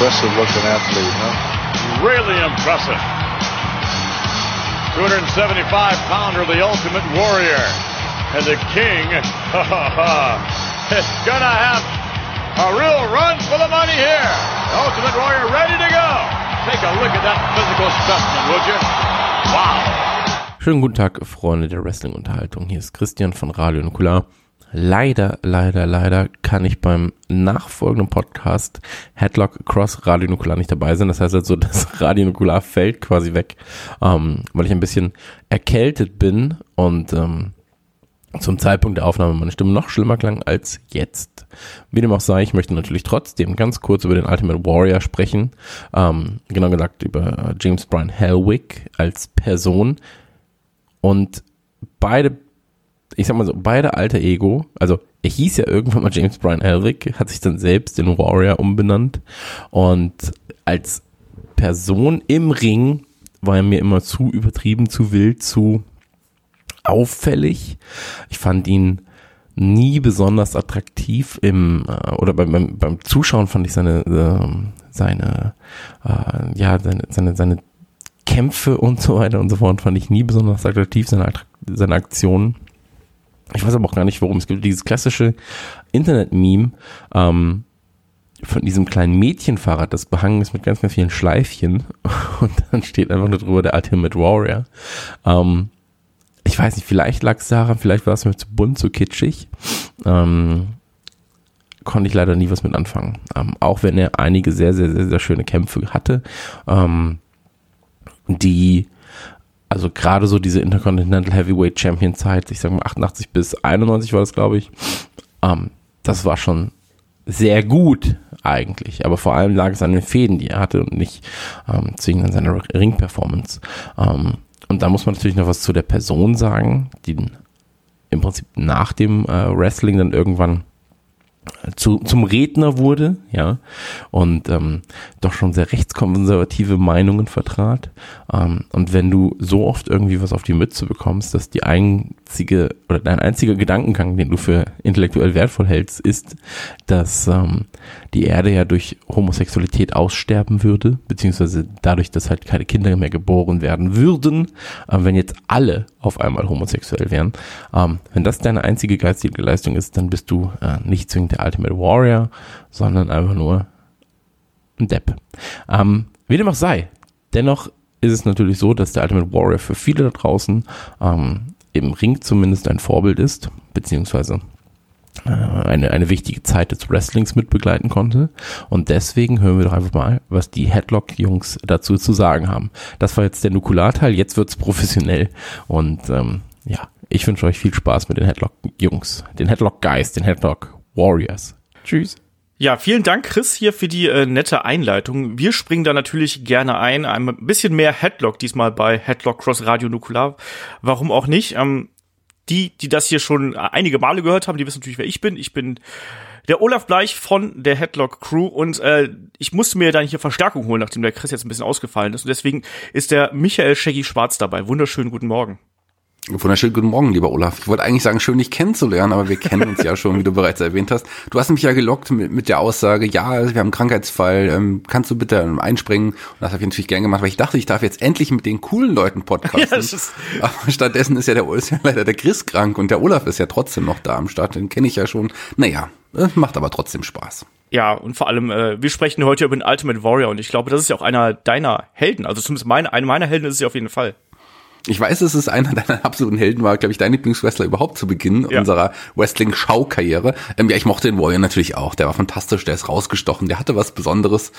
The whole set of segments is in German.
impressive looking athlete, huh? Really impressive. 275 pounder, the ultimate warrior. And the king, is gonna have a real run for the money here. The ultimate warrior ready to go. Take a look at that physical specimen, would you? Wow. Schönen guten Tag, Freunde der Wrestling-Unterhaltung. Hier ist Christian von Radio Nukular. Leider, leider, leider kann ich beim nachfolgenden Podcast Headlock Cross Radio Nukular nicht dabei sein. Das heißt also, das Radio Nukular fällt quasi weg, ähm, weil ich ein bisschen erkältet bin und ähm, zum Zeitpunkt der Aufnahme meine Stimme noch schlimmer klang als jetzt. Wie dem auch sei, ich möchte natürlich trotzdem ganz kurz über den Ultimate Warrior sprechen. Ähm, genau gesagt über James Bryan Hellwick als Person. Und beide ich sag mal so, beide alter Ego, also er hieß ja irgendwann mal James Bryan Elric, hat sich dann selbst in Warrior umbenannt und als Person im Ring war er mir immer zu übertrieben, zu wild, zu auffällig. Ich fand ihn nie besonders attraktiv im äh, oder beim, beim, beim Zuschauen fand ich seine äh, seine äh, ja seine seine seine Kämpfe und so weiter und so fort fand ich nie besonders attraktiv seine seine Aktionen ich weiß aber auch gar nicht, warum. Es gibt dieses klassische Internet-Meme ähm, von diesem kleinen Mädchenfahrrad, das behangen ist mit ganz, ganz vielen Schleifchen. Und dann steht einfach nur drüber der Ultimate Warrior. Ähm, ich weiß nicht, vielleicht lag es daran, vielleicht war es mir zu bunt, zu kitschig. Ähm, konnte ich leider nie was mit anfangen. Ähm, auch wenn er einige sehr, sehr, sehr, sehr schöne Kämpfe hatte, ähm, die also gerade so diese Intercontinental Heavyweight Champion Zeit, ich sag mal 88 bis 91 war das, glaube ich, ähm, das war schon sehr gut eigentlich, aber vor allem lag es an den Fäden, die er hatte und nicht ähm, zwingend an seiner Ring-Performance. Ähm, und da muss man natürlich noch was zu der Person sagen, die im Prinzip nach dem äh, Wrestling dann irgendwann zu, zum Redner wurde, ja, und ähm, doch schon sehr rechtskonservative Meinungen vertrat. Ähm, und wenn du so oft irgendwie was auf die Mütze bekommst, dass die einzige oder dein einziger Gedankengang, den du für intellektuell wertvoll hältst, ist, dass ähm, die Erde ja durch Homosexualität aussterben würde, beziehungsweise dadurch, dass halt keine Kinder mehr geboren werden würden, äh, wenn jetzt alle auf einmal homosexuell wären. Ähm, wenn das deine einzige geistige Leistung ist, dann bist du äh, nicht zwingend der Ultimate Warrior, sondern einfach nur ein Depp. Ähm, wie dem auch sei, dennoch ist es natürlich so, dass der Ultimate Warrior für viele da draußen ähm, im Ring zumindest ein Vorbild ist, beziehungsweise äh, eine, eine wichtige Zeit des Wrestlings mitbegleiten konnte. Und deswegen hören wir doch einfach mal, was die Headlock-Jungs dazu zu sagen haben. Das war jetzt der Nukularteil, jetzt wird's professionell. Und ähm, ja, ich wünsche euch viel Spaß mit den Headlock-Jungs, den Headlock-Guys, den Headlock-Warriors. Tschüss. Ja, vielen Dank, Chris, hier für die äh, nette Einleitung. Wir springen da natürlich gerne ein. Ein bisschen mehr Headlock diesmal bei Headlock Cross Radio Nukular. Warum auch nicht? Ähm, die, die das hier schon einige Male gehört haben, die wissen natürlich, wer ich bin. Ich bin der Olaf Bleich von der Headlock Crew und äh, ich musste mir dann hier Verstärkung holen, nachdem der Chris jetzt ein bisschen ausgefallen ist. Und deswegen ist der Michael Shaggy Schwarz dabei. Wunderschönen guten Morgen. Wunderschönen guten Morgen, lieber Olaf. Ich wollte eigentlich sagen, schön dich kennenzulernen, aber wir kennen uns ja schon, wie du bereits erwähnt hast. Du hast mich ja gelockt mit, mit der Aussage, ja, wir haben einen Krankheitsfall, ähm, kannst du bitte einspringen? Und das habe ich natürlich gern gemacht, weil ich dachte, ich darf jetzt endlich mit den coolen Leuten podcasten. Ja, aber stattdessen ist ja der ist ja leider der Chris krank und der Olaf ist ja trotzdem noch da am Start. Den kenne ich ja schon. Naja, macht aber trotzdem Spaß. Ja, und vor allem, äh, wir sprechen heute über den Ultimate Warrior und ich glaube, das ist ja auch einer deiner Helden. Also zumindest meine, einer meiner Helden ist es ja auf jeden Fall. Ich weiß, dass es einer deiner absoluten Helden war, glaube ich, dein Lieblingswrestler überhaupt zu Beginn ja. unserer Wrestling-Schaukarriere. Ähm, ja, ich mochte den Warrior natürlich auch. Der war fantastisch, der ist rausgestochen, der hatte was Besonderes.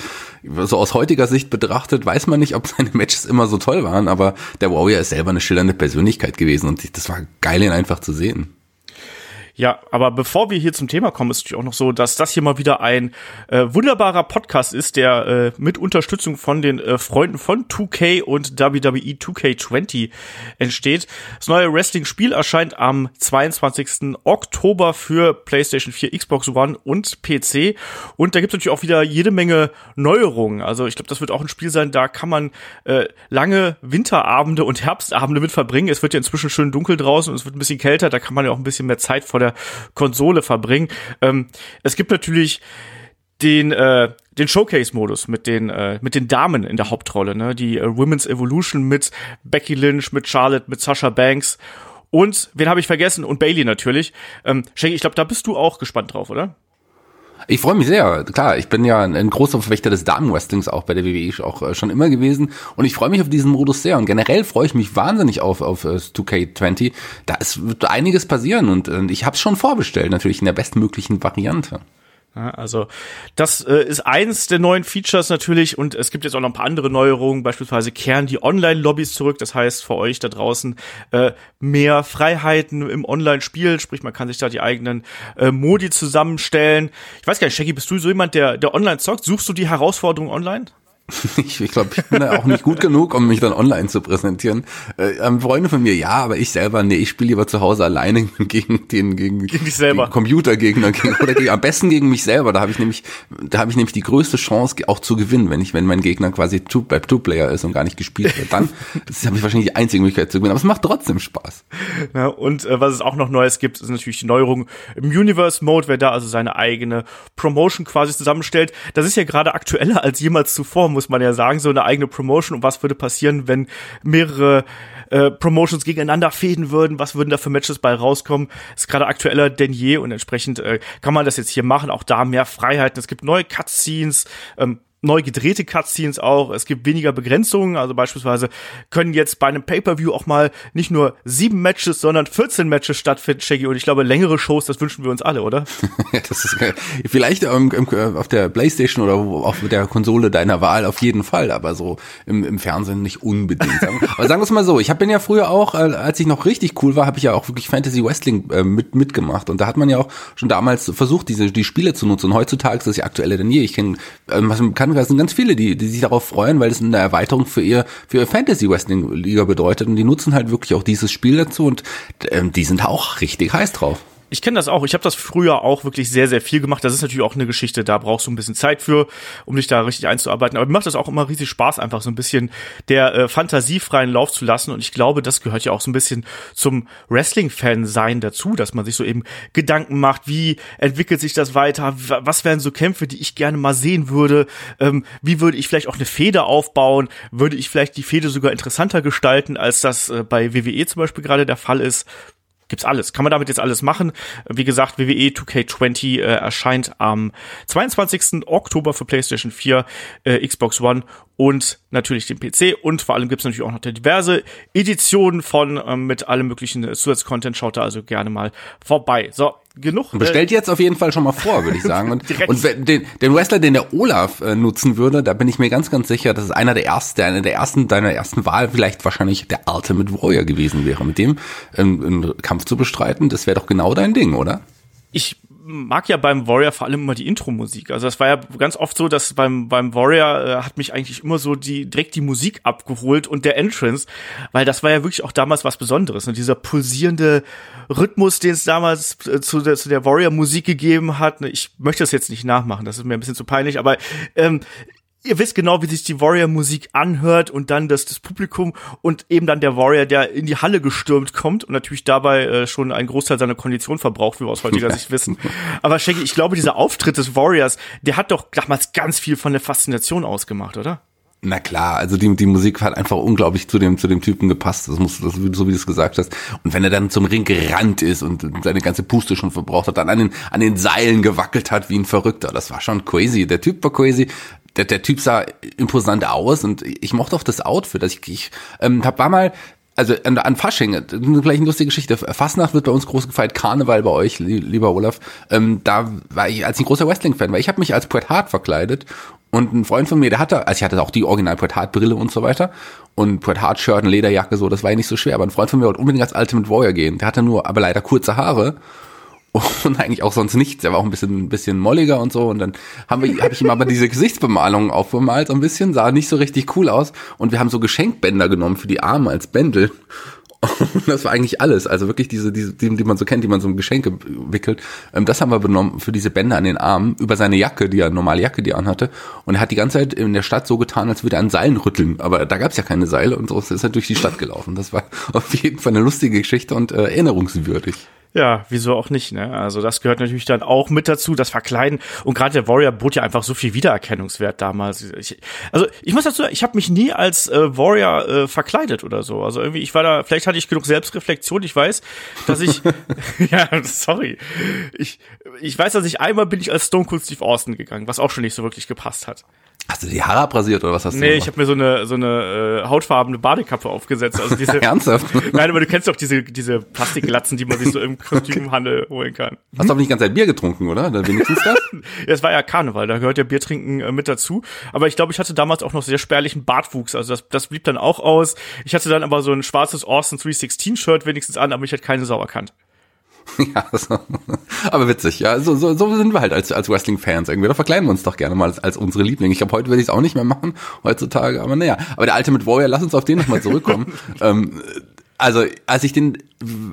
So aus heutiger Sicht betrachtet weiß man nicht, ob seine Matches immer so toll waren, aber der Warrior ist selber eine schillernde Persönlichkeit gewesen und das war geil, ihn einfach zu sehen. Ja, aber bevor wir hier zum Thema kommen, ist natürlich auch noch so, dass das hier mal wieder ein äh, wunderbarer Podcast ist, der äh, mit Unterstützung von den äh, Freunden von 2K und WWE 2K20 entsteht. Das neue Wrestling-Spiel erscheint am 22. Oktober für PlayStation 4, Xbox One und PC. Und da gibt es natürlich auch wieder jede Menge Neuerungen. Also ich glaube, das wird auch ein Spiel sein, da kann man äh, lange Winterabende und Herbstabende mit verbringen. Es wird ja inzwischen schön dunkel draußen und es wird ein bisschen kälter, da kann man ja auch ein bisschen mehr Zeit vor der Konsole verbringen. Ähm, es gibt natürlich den äh, den Showcase-Modus mit den äh, mit den Damen in der Hauptrolle, ne? Die äh, Women's Evolution mit Becky Lynch, mit Charlotte, mit Sasha Banks und wen habe ich vergessen? Und Bailey natürlich. Ähm, Shaggy, ich glaube, da bist du auch gespannt drauf, oder? Ich freue mich sehr. Klar, ich bin ja ein, großer Verfechter des Damenwrestlings auch bei der WWE auch äh, schon immer gewesen und ich freue mich auf diesen Modus sehr und generell freue ich mich wahnsinnig auf auf 2K20. Äh, da ist, wird einiges passieren und, und ich habe es schon vorbestellt, natürlich in der bestmöglichen Variante. Also das äh, ist eins der neuen Features natürlich und es gibt jetzt auch noch ein paar andere Neuerungen. Beispielsweise kehren die Online-Lobbys zurück. Das heißt für euch da draußen äh, mehr Freiheiten im Online-Spiel. Sprich, man kann sich da die eigenen äh, Modi zusammenstellen. Ich weiß gar nicht, Shaggy, bist du so jemand, der, der online zockt? Suchst du die Herausforderung online? Ich, ich glaube, ich bin da auch nicht gut genug, um mich dann online zu präsentieren. Äh, ähm, Freunde von mir, ja, aber ich selber, nee, ich spiele lieber zu Hause alleine gegen den gegen, gegen dich selber. Computergegner gegen, oder gegen, am besten gegen mich selber. Da habe ich nämlich, da habe ich nämlich die größte Chance auch zu gewinnen, wenn ich, wenn mein Gegner quasi two, bei Two Player ist und gar nicht gespielt wird. Dann habe ich wahrscheinlich die einzige Möglichkeit zu gewinnen. Aber es macht trotzdem Spaß. Ja, und äh, was es auch noch Neues gibt, ist natürlich die Neuerung im Universe Mode, wer da also seine eigene Promotion quasi zusammenstellt. Das ist ja gerade aktueller als jemals zuvor, muss man ja sagen. So eine eigene Promotion. Und was würde passieren, wenn mehrere äh, Promotions gegeneinander fäden würden, was würden da für Matches bei rauskommen, ist gerade aktueller denn je. Und entsprechend äh, kann man das jetzt hier machen, auch da mehr Freiheiten, es gibt neue Cutscenes, ähm, neu gedrehte Cutscenes auch. Es gibt weniger Begrenzungen. Also beispielsweise können jetzt bei einem Pay-Per-View auch mal nicht nur sieben Matches, sondern 14 Matches stattfinden, Shaggy. Und ich glaube, längere Shows, das wünschen wir uns alle, oder? das ist geil. Vielleicht ähm, auf der Playstation oder auf der Konsole deiner Wahl auf jeden Fall, aber so im, im Fernsehen nicht unbedingt. aber sagen wir es mal so, ich habe ja früher auch, äh, als ich noch richtig cool war, habe ich ja auch wirklich Fantasy Wrestling äh, mit, mitgemacht. Und da hat man ja auch schon damals versucht, diese die Spiele zu nutzen. Und heutzutage ist das ja aktueller denn je. Ich kenn, äh, kann es sind ganz viele, die, die sich darauf freuen, weil es eine Erweiterung für ihr, für ihr Fantasy Wrestling Liga bedeutet und die nutzen halt wirklich auch dieses Spiel dazu und ähm, die sind auch richtig heiß drauf. Ich kenne das auch. Ich habe das früher auch wirklich sehr, sehr viel gemacht. Das ist natürlich auch eine Geschichte, da brauchst du ein bisschen Zeit für, um dich da richtig einzuarbeiten. Aber mir macht das auch immer riesig Spaß, einfach so ein bisschen der äh, fantasiefreien Lauf zu lassen. Und ich glaube, das gehört ja auch so ein bisschen zum Wrestling-Fan-Sein dazu, dass man sich so eben Gedanken macht, wie entwickelt sich das weiter, was wären so Kämpfe, die ich gerne mal sehen würde, ähm, wie würde ich vielleicht auch eine Feder aufbauen, würde ich vielleicht die Fede sogar interessanter gestalten, als das äh, bei WWE zum Beispiel gerade der Fall ist gibt's alles. Kann man damit jetzt alles machen. Wie gesagt, WWE 2K20 äh, erscheint am 22. Oktober für PlayStation 4, äh, Xbox One und natürlich den PC. Und vor allem gibt's natürlich auch noch diverse Editionen von ähm, mit allem möglichen Zusatzcontent. Schaut da also gerne mal vorbei. So, genug. Bestellt äh, jetzt auf jeden Fall schon mal vor, würde ich sagen. Und, und den, den Wrestler, den der Olaf äh, nutzen würde, da bin ich mir ganz, ganz sicher, dass es einer der ersten, einer der ersten, deiner ersten Wahl vielleicht wahrscheinlich der Ultimate Warrior gewesen wäre. Mit dem ähm, einen Kampf zu bestreiten, das wäre doch genau dein Ding, oder? Ich mag ja beim Warrior vor allem immer die Intro-Musik. Also das war ja ganz oft so, dass beim beim Warrior äh, hat mich eigentlich immer so die direkt die Musik abgeholt und der Entrance, weil das war ja wirklich auch damals was Besonderes. Und dieser pulsierende Rhythmus, den es damals äh, zu der, zu der Warrior-Musik gegeben hat. Ne, ich möchte das jetzt nicht nachmachen, das ist mir ein bisschen zu peinlich, aber ähm, ihr wisst genau, wie sich die Warrior-Musik anhört und dann das, das Publikum und eben dann der Warrior, der in die Halle gestürmt kommt und natürlich dabei äh, schon einen Großteil seiner Kondition verbraucht, wie wir aus heutiger Sicht wissen. Aber Shaggy, ich glaube, dieser Auftritt des Warriors, der hat doch damals ganz viel von der Faszination ausgemacht, oder? Na klar, also die, die Musik hat einfach unglaublich zu dem, zu dem Typen gepasst. Das muss, das, so wie du es gesagt hast. Und wenn er dann zum Ring gerannt ist und seine ganze Puste schon verbraucht hat, dann an den, an den Seilen gewackelt hat wie ein Verrückter. Das war schon crazy. Der Typ war crazy der, der Typ sah imposant aus und ich mochte auch das Outfit. Also ich, ich ähm, hab, war mal also an, an Fasching, gleich eine lustige Geschichte. Fastnacht wird bei uns groß gefeiert, Karneval bei euch, lieber Olaf. Ähm, da war ich als ein großer Wrestling-Fan, weil ich habe mich als Poet Hart verkleidet und ein Freund von mir, der hatte, also ich hatte auch die Original Poet Hart Brille und so weiter und Poet Hart Shirt und Lederjacke so, das war ja nicht so schwer, aber ein Freund von mir wollte unbedingt als Ultimate Warrior gehen. Der hatte nur aber leider kurze Haare und eigentlich auch sonst nichts. Er war auch ein bisschen, ein bisschen molliger und so. Und dann haben wir, habe ich ihm aber diese Gesichtsbemalung aufgemalt, so ein bisschen, sah nicht so richtig cool aus. Und wir haben so Geschenkbänder genommen für die Arme als Bändel. Und das war eigentlich alles. Also wirklich diese, diese, die, die man so kennt, die man so um Geschenke wickelt. Ähm, das haben wir benommen für diese Bänder an den Armen über seine Jacke, die er normale Jacke, die er anhatte. Und er hat die ganze Zeit in der Stadt so getan, als würde er an Seilen rütteln. Aber da gab es ja keine Seile und so ist er durch die Stadt gelaufen. Das war auf jeden Fall eine lustige Geschichte und äh, erinnerungswürdig. Ja, wieso auch nicht, ne? Also das gehört natürlich dann auch mit dazu, das Verkleiden. Und gerade der Warrior bot ja einfach so viel Wiedererkennungswert damals. Ich, also ich muss dazu sagen, ich habe mich nie als äh, Warrior äh, verkleidet oder so. Also irgendwie, ich war da, vielleicht hatte ich genug Selbstreflexion. Ich weiß, dass ich, ja, sorry, ich, ich weiß, dass ich einmal bin ich als Stone Cold Steve Austin gegangen, was auch schon nicht so wirklich gepasst hat. Hast du die Haare abrasiert oder was hast du Nee, ich habe mir so eine so eine äh, hautfarbene Badekappe aufgesetzt. Also diese Ernsthaft? Nein, aber du kennst doch diese diese Plastikglatzen, die man sich so im Kostümhandel holen kann. Hast du aber nicht ganz Zeit Bier getrunken, oder? Dann wenigstens das? Ja, es war ja Karneval, da gehört ja Biertrinken äh, mit dazu. Aber ich glaube, ich hatte damals auch noch sehr spärlichen Bartwuchs. Also das, das blieb dann auch aus. Ich hatte dann aber so ein schwarzes Austin 316-Shirt wenigstens an, aber ich hätte keine Sau erkannt. ja, so. aber witzig, ja, so, so, so sind wir halt als, als Wrestling-Fans irgendwie. Da verkleiden wir uns doch gerne mal als, als unsere Lieblinge. Ich glaube, heute würde ich es auch nicht mehr machen, heutzutage, aber naja. Aber der Ultimate Warrior, lass uns auf den nochmal zurückkommen. ähm, also, als ich den,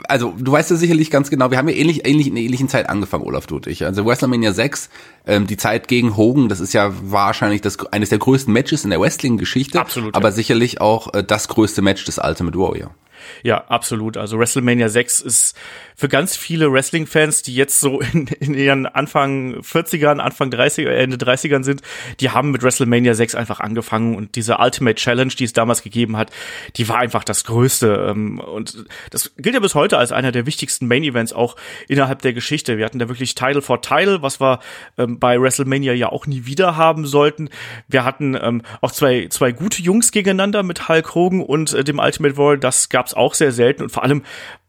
also du weißt ja sicherlich ganz genau, wir haben ja ähnlich, ähnlich in der ähnlichen Zeit angefangen, Olaf, du und ich. Also WrestleMania 6, ähm, die Zeit gegen Hogan, das ist ja wahrscheinlich das, eines der größten Matches in der Wrestling-Geschichte. Absolut, Aber ja. sicherlich auch äh, das größte Match des Ultimate Warrior. Ja, absolut. Also WrestleMania 6 ist für ganz viele Wrestling-Fans, die jetzt so in, in ihren Anfang 40ern, Anfang 30er, Ende 30ern sind, die haben mit WrestleMania 6 einfach angefangen und diese Ultimate Challenge, die es damals gegeben hat, die war einfach das Größte. ähm, Und das gilt ja bis heute als einer der wichtigsten Main-Events auch innerhalb der Geschichte. Wir hatten da wirklich Title for Title, was wir ähm, bei WrestleMania ja auch nie wieder haben sollten. Wir hatten ähm, auch zwei, zwei gute Jungs gegeneinander mit Hulk Hogan und äh, dem Ultimate Warrior. Das gab's auch sehr selten und vor allem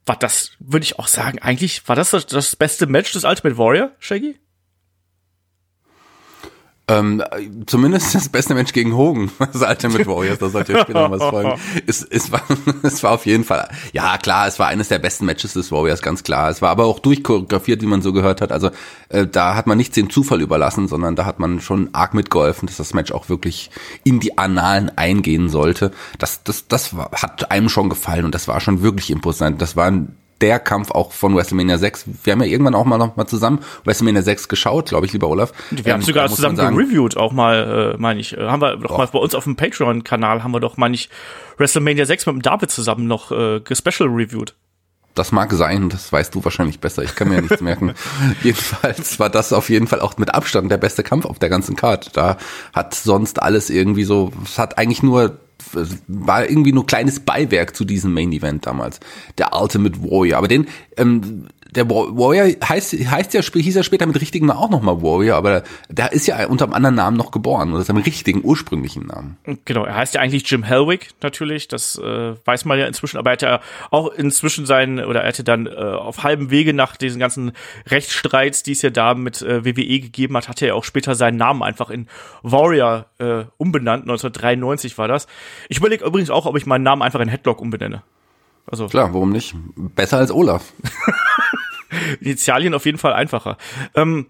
war das, würde ich auch sagen, eigentlich war das, das das beste Match des Ultimate Warrior, Shaggy? Ähm, zumindest das beste Match gegen Hogan, das Ultimate Warriors, da sollte ja später noch was folgen. Es, es, war, es war auf jeden Fall, ja klar, es war eines der besten Matches des Warriors, ganz klar. Es war aber auch durchchoreografiert, wie man so gehört hat. Also äh, da hat man nichts dem Zufall überlassen, sondern da hat man schon arg mitgeholfen, dass das Match auch wirklich in die Annalen eingehen sollte. Das, das, das war, hat einem schon gefallen und das war schon wirklich imposant. Das war ein der Kampf auch von WrestleMania 6. Wir haben ja irgendwann auch mal noch mal zusammen WrestleMania 6 geschaut, glaube ich, lieber Olaf. Wir haben Ähm, sogar da muss zusammen gereviewt, auch mal, äh, meine ich. Äh, haben wir doch mal bei uns auf dem Patreon-Kanal haben wir doch, meine ich, WrestleMania 6 mit dem David zusammen noch äh, gespecial reviewed. Das mag sein, das weißt du wahrscheinlich besser. Ich kann mir ja nichts merken. Jedenfalls war das auf jeden Fall auch mit Abstand der beste Kampf auf der ganzen Card. Da hat sonst alles irgendwie so, es hat eigentlich nur war irgendwie nur kleines Beiwerk zu diesem Main Event damals. Der Ultimate Warrior. Aber den, ähm, der Warrior heißt, heißt ja, hieß ja später mit richtigen Namen auch nochmal Warrior, aber der ist ja unter einem anderen Namen noch geboren, oder seinem richtigen, ursprünglichen Namen. Genau, er heißt ja eigentlich Jim Hellwig natürlich, das äh, weiß man ja inzwischen, aber er hat ja auch inzwischen seinen, oder er hatte dann äh, auf halbem Wege nach diesen ganzen Rechtsstreits, die es ja da mit äh, WWE gegeben hat, hatte er auch später seinen Namen einfach in Warrior äh, umbenannt, 1993 war das. Ich überlege übrigens auch, ob ich meinen Namen einfach in Headlock umbenenne. Also Klar, warum nicht? Besser als Olaf. Initialien auf jeden Fall einfacher. Ähm,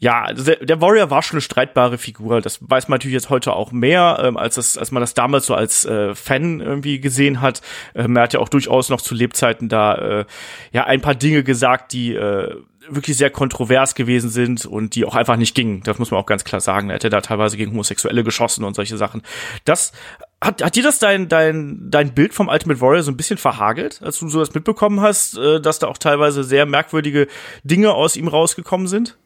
ja, also der, Warrior war schon eine streitbare Figur. Das weiß man natürlich jetzt heute auch mehr, ähm, als, das, als man das damals so als äh, Fan irgendwie gesehen hat. Ähm, er hat ja auch durchaus noch zu Lebzeiten da äh, ja ein paar Dinge gesagt, die äh, wirklich sehr kontrovers gewesen sind und die auch einfach nicht gingen. Das muss man auch ganz klar sagen. Er hätte da teilweise gegen Homosexuelle geschossen und solche Sachen. Das hat, hat dir das dein, dein, dein Bild vom Ultimate Warrior so ein bisschen verhagelt, als du sowas mitbekommen hast, äh, dass da auch teilweise sehr merkwürdige Dinge aus ihm rausgekommen sind?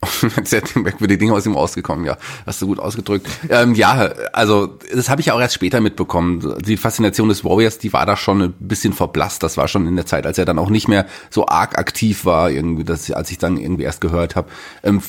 Sehr merkwürdige Dinge aus ihm rausgekommen, ja. Hast du gut ausgedrückt. Ähm, ja, also das habe ich ja auch erst später mitbekommen. Die Faszination des Warriors, die war da schon ein bisschen verblasst. Das war schon in der Zeit, als er dann auch nicht mehr so arg aktiv war, irgendwie, das, als ich dann irgendwie erst gehört habe. Ähm,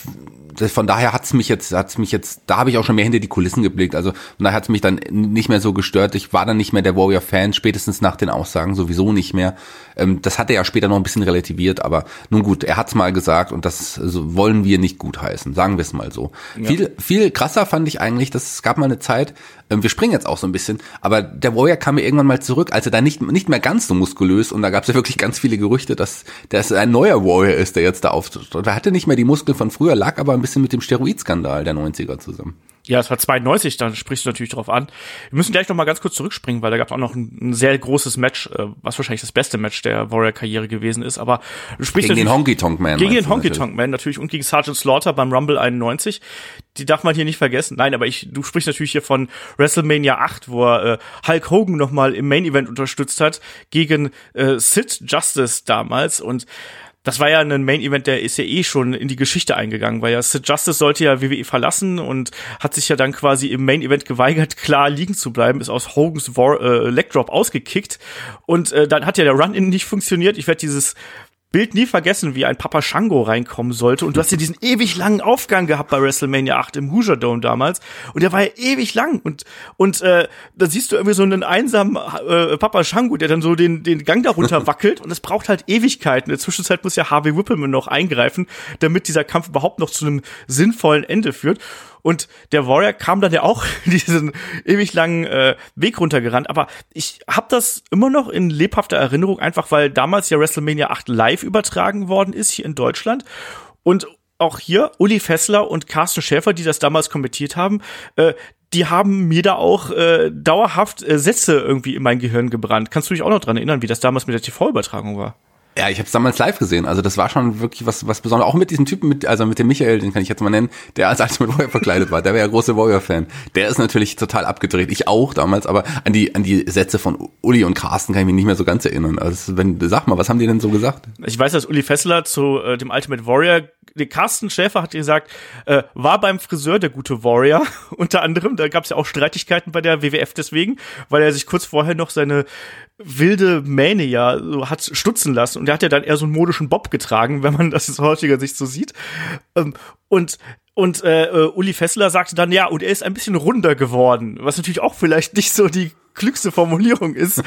von daher hat's mich jetzt, hat's mich jetzt, da habe ich auch schon mehr hinter die Kulissen geblickt. Also von daher hat's mich dann nicht mehr so gestört. Ich war dann nicht mehr der Warrior-Fan, spätestens nach den Aussagen sowieso nicht mehr. Ähm, das hat er ja später noch ein bisschen relativiert, aber nun gut, er hat's mal gesagt und das wollen wir nicht gutheißen, sagen wir es mal so. Ja. Viel, viel krasser fand ich eigentlich, dass es gab mal eine Zeit, ähm, wir springen jetzt auch so ein bisschen, aber der Warrior kam mir irgendwann mal zurück, als er da nicht, nicht mehr ganz so muskulös und da gab's ja wirklich ganz viele Gerüchte, dass das ein neuer Warrior ist, der jetzt da auftritt. Er hatte nicht mehr die Muskeln von früher, lag aber ein bisschen mit dem Steroidskandal der 90er zusammen. Ja, es war 92, dann sprichst du natürlich drauf an. Wir müssen gleich noch mal ganz kurz zurückspringen, weil da gab es auch noch ein, ein, sehr großes Match, äh, was wahrscheinlich das beste Match der Warrior-Karriere gewesen ist. Aber du sprichst gegen den Honky Tonk Man. Gegen den Honky Tonk Man natürlich und gegen Sergeant Slaughter beim Rumble 91. Die darf man hier nicht vergessen. Nein, aber ich, du sprichst natürlich hier von WrestleMania 8, wo er äh, Hulk Hogan noch mal im Main Event unterstützt hat gegen äh, Sid Justice damals und das war ja ein Main Event, der ist ja eh schon in die Geschichte eingegangen, weil ja Sid Justice sollte ja WWE verlassen und hat sich ja dann quasi im Main Event geweigert, klar liegen zu bleiben, ist aus Hogans War äh, Leg Drop ausgekickt und äh, dann hat ja der Run-In nicht funktioniert. Ich werde dieses Bild nie vergessen, wie ein Papa Shango reinkommen sollte. Und du hast ja diesen ewig langen Aufgang gehabt bei WrestleMania 8 im Hoosier Dome damals. Und der war ja ewig lang. Und, und äh, da siehst du irgendwie so einen einsamen äh, Papa Shango, der dann so den, den Gang darunter wackelt. Und es braucht halt Ewigkeiten. In der Zwischenzeit muss ja Harvey Whippleman noch eingreifen, damit dieser Kampf überhaupt noch zu einem sinnvollen Ende führt. Und der Warrior kam dann ja auch diesen ewig langen äh, Weg runtergerannt. Aber ich habe das immer noch in lebhafter Erinnerung, einfach weil damals ja WrestleMania 8 live übertragen worden ist hier in Deutschland. Und auch hier Uli Fessler und Carsten Schäfer, die das damals kommentiert haben, äh, die haben mir da auch äh, dauerhaft äh, Sätze irgendwie in mein Gehirn gebrannt. Kannst du dich auch noch dran erinnern, wie das damals mit der TV-Übertragung war? Ja, ich habe es damals live gesehen. Also das war schon wirklich was was Besonderes. Auch mit diesem Typen, mit, also mit dem Michael, den kann ich jetzt mal nennen, der als Ultimate Warrior verkleidet war. Der war ja großer Warrior-Fan. Der ist natürlich total abgedreht. Ich auch damals, aber an die an die Sätze von Uli und Carsten kann ich mich nicht mehr so ganz erinnern. Also wenn, sag mal, was haben die denn so gesagt? Ich weiß, dass Uli Fessler zu äh, dem Ultimate Warrior Carsten Schäfer hat gesagt, äh, war beim Friseur der gute Warrior, unter anderem. Da gab es ja auch Streitigkeiten bei der WWF deswegen, weil er sich kurz vorher noch seine wilde Mähne ja so hat stutzen lassen. Und der hat ja dann eher so einen modischen Bob getragen, wenn man das aus heutiger Sicht so sieht. Ähm, und und äh, äh, Uli Fessler sagte dann, ja, und er ist ein bisschen runder geworden, was natürlich auch vielleicht nicht so die klügste Formulierung ist.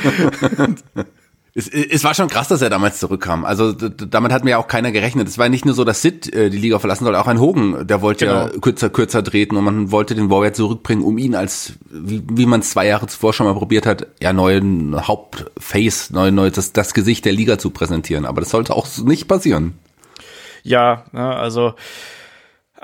Es, es war schon krass, dass er damals zurückkam. Also damit hat mir ja auch keiner gerechnet. Es war nicht nur so, dass Sid äh, die Liga verlassen soll, auch ein Hogan, der wollte genau. ja kürzer, kürzer treten und man wollte den Warrior zurückbringen, um ihn als, wie, wie man es zwei Jahre zuvor schon mal probiert hat, ja, neuen Hauptface, neu, neu, das, das Gesicht der Liga zu präsentieren. Aber das sollte auch nicht passieren. Ja, also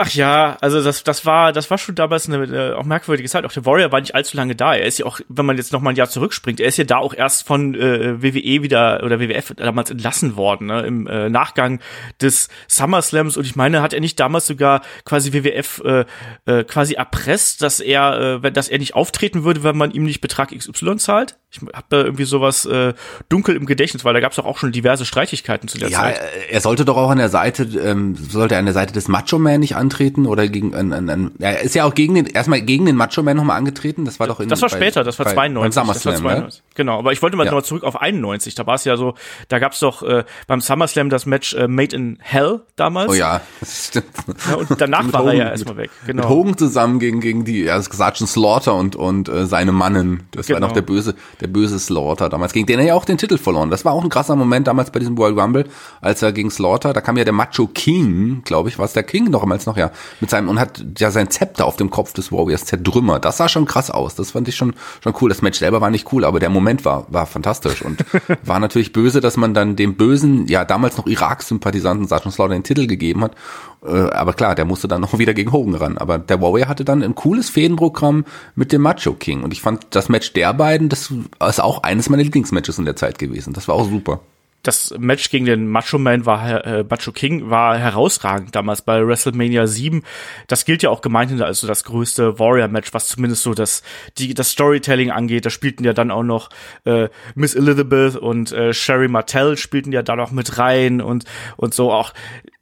Ach ja, also das, das war, das war schon damals eine äh, auch merkwürdige Zeit. Auch der Warrior war nicht allzu lange da. Er ist ja auch, wenn man jetzt noch mal ein Jahr zurückspringt, er ist ja da auch erst von äh, WWE wieder oder WWF damals entlassen worden ne, im äh, Nachgang des SummerSlams. Und ich meine, hat er nicht damals sogar quasi WWF äh, äh, quasi erpresst, dass er, äh, dass er nicht auftreten würde, wenn man ihm nicht Betrag XY zahlt? Ich habe da irgendwie sowas äh, dunkel im Gedächtnis, weil da gab es doch auch schon diverse Streitigkeiten zu der ja, Zeit. Ja, er sollte doch auch an der Seite, ähm, sollte er an der Seite des Macho Man nicht antreten oder gegen an, an, an, er ist ja auch gegen den erstmal gegen den Macho Man nochmal angetreten. Das war doch in Das war bei, später, das war bei, 92. Beim SummerSlam, das war 92. Genau, aber ich wollte mal ja. nochmal zurück auf 91. Da war es ja so, da gab es doch äh, beim SummerSlam das Match äh, Made in Hell damals. Oh ja, das stimmt. Ja, und danach war Hogan, er ja erstmal weg. Genau. Mit Hogan zusammen gegen gegen die ja, Sergeant Slaughter und und äh, seine Mannen. Das genau. war noch der böse der böse Slaughter. Slaughter damals, gegen den er ja auch den Titel verloren. Das war auch ein krasser Moment damals bei diesem World Rumble, als er gegen Slaughter, da kam ja der Macho King, glaube ich, war es der King damals noch, ja, mit seinem, und hat ja sein Zepter auf dem Kopf des Warriors zertrümmert. Das sah schon krass aus. Das fand ich schon, schon cool. Das Match selber war nicht cool, aber der Moment war, war fantastisch und war natürlich böse, dass man dann dem bösen, ja, damals noch Irak-Sympathisanten Sergeant Slaughter den Titel gegeben hat. Äh, aber klar, der musste dann noch wieder gegen Hogan ran. Aber der Warrior hatte dann ein cooles Fädenprogramm mit dem Macho King. Und ich fand das Match der beiden, das ist auch eines meiner Lieblingsmatches in der Zeit gewesen. Das war auch super das Match gegen den Macho Man war äh, Macho King war herausragend damals bei WrestleMania 7. Das gilt ja auch gemeinhin als so das größte Warrior Match, was zumindest so das die das Storytelling angeht. Da spielten ja dann auch noch äh, Miss Elizabeth und äh, Sherry Martell spielten ja da noch mit rein und und so auch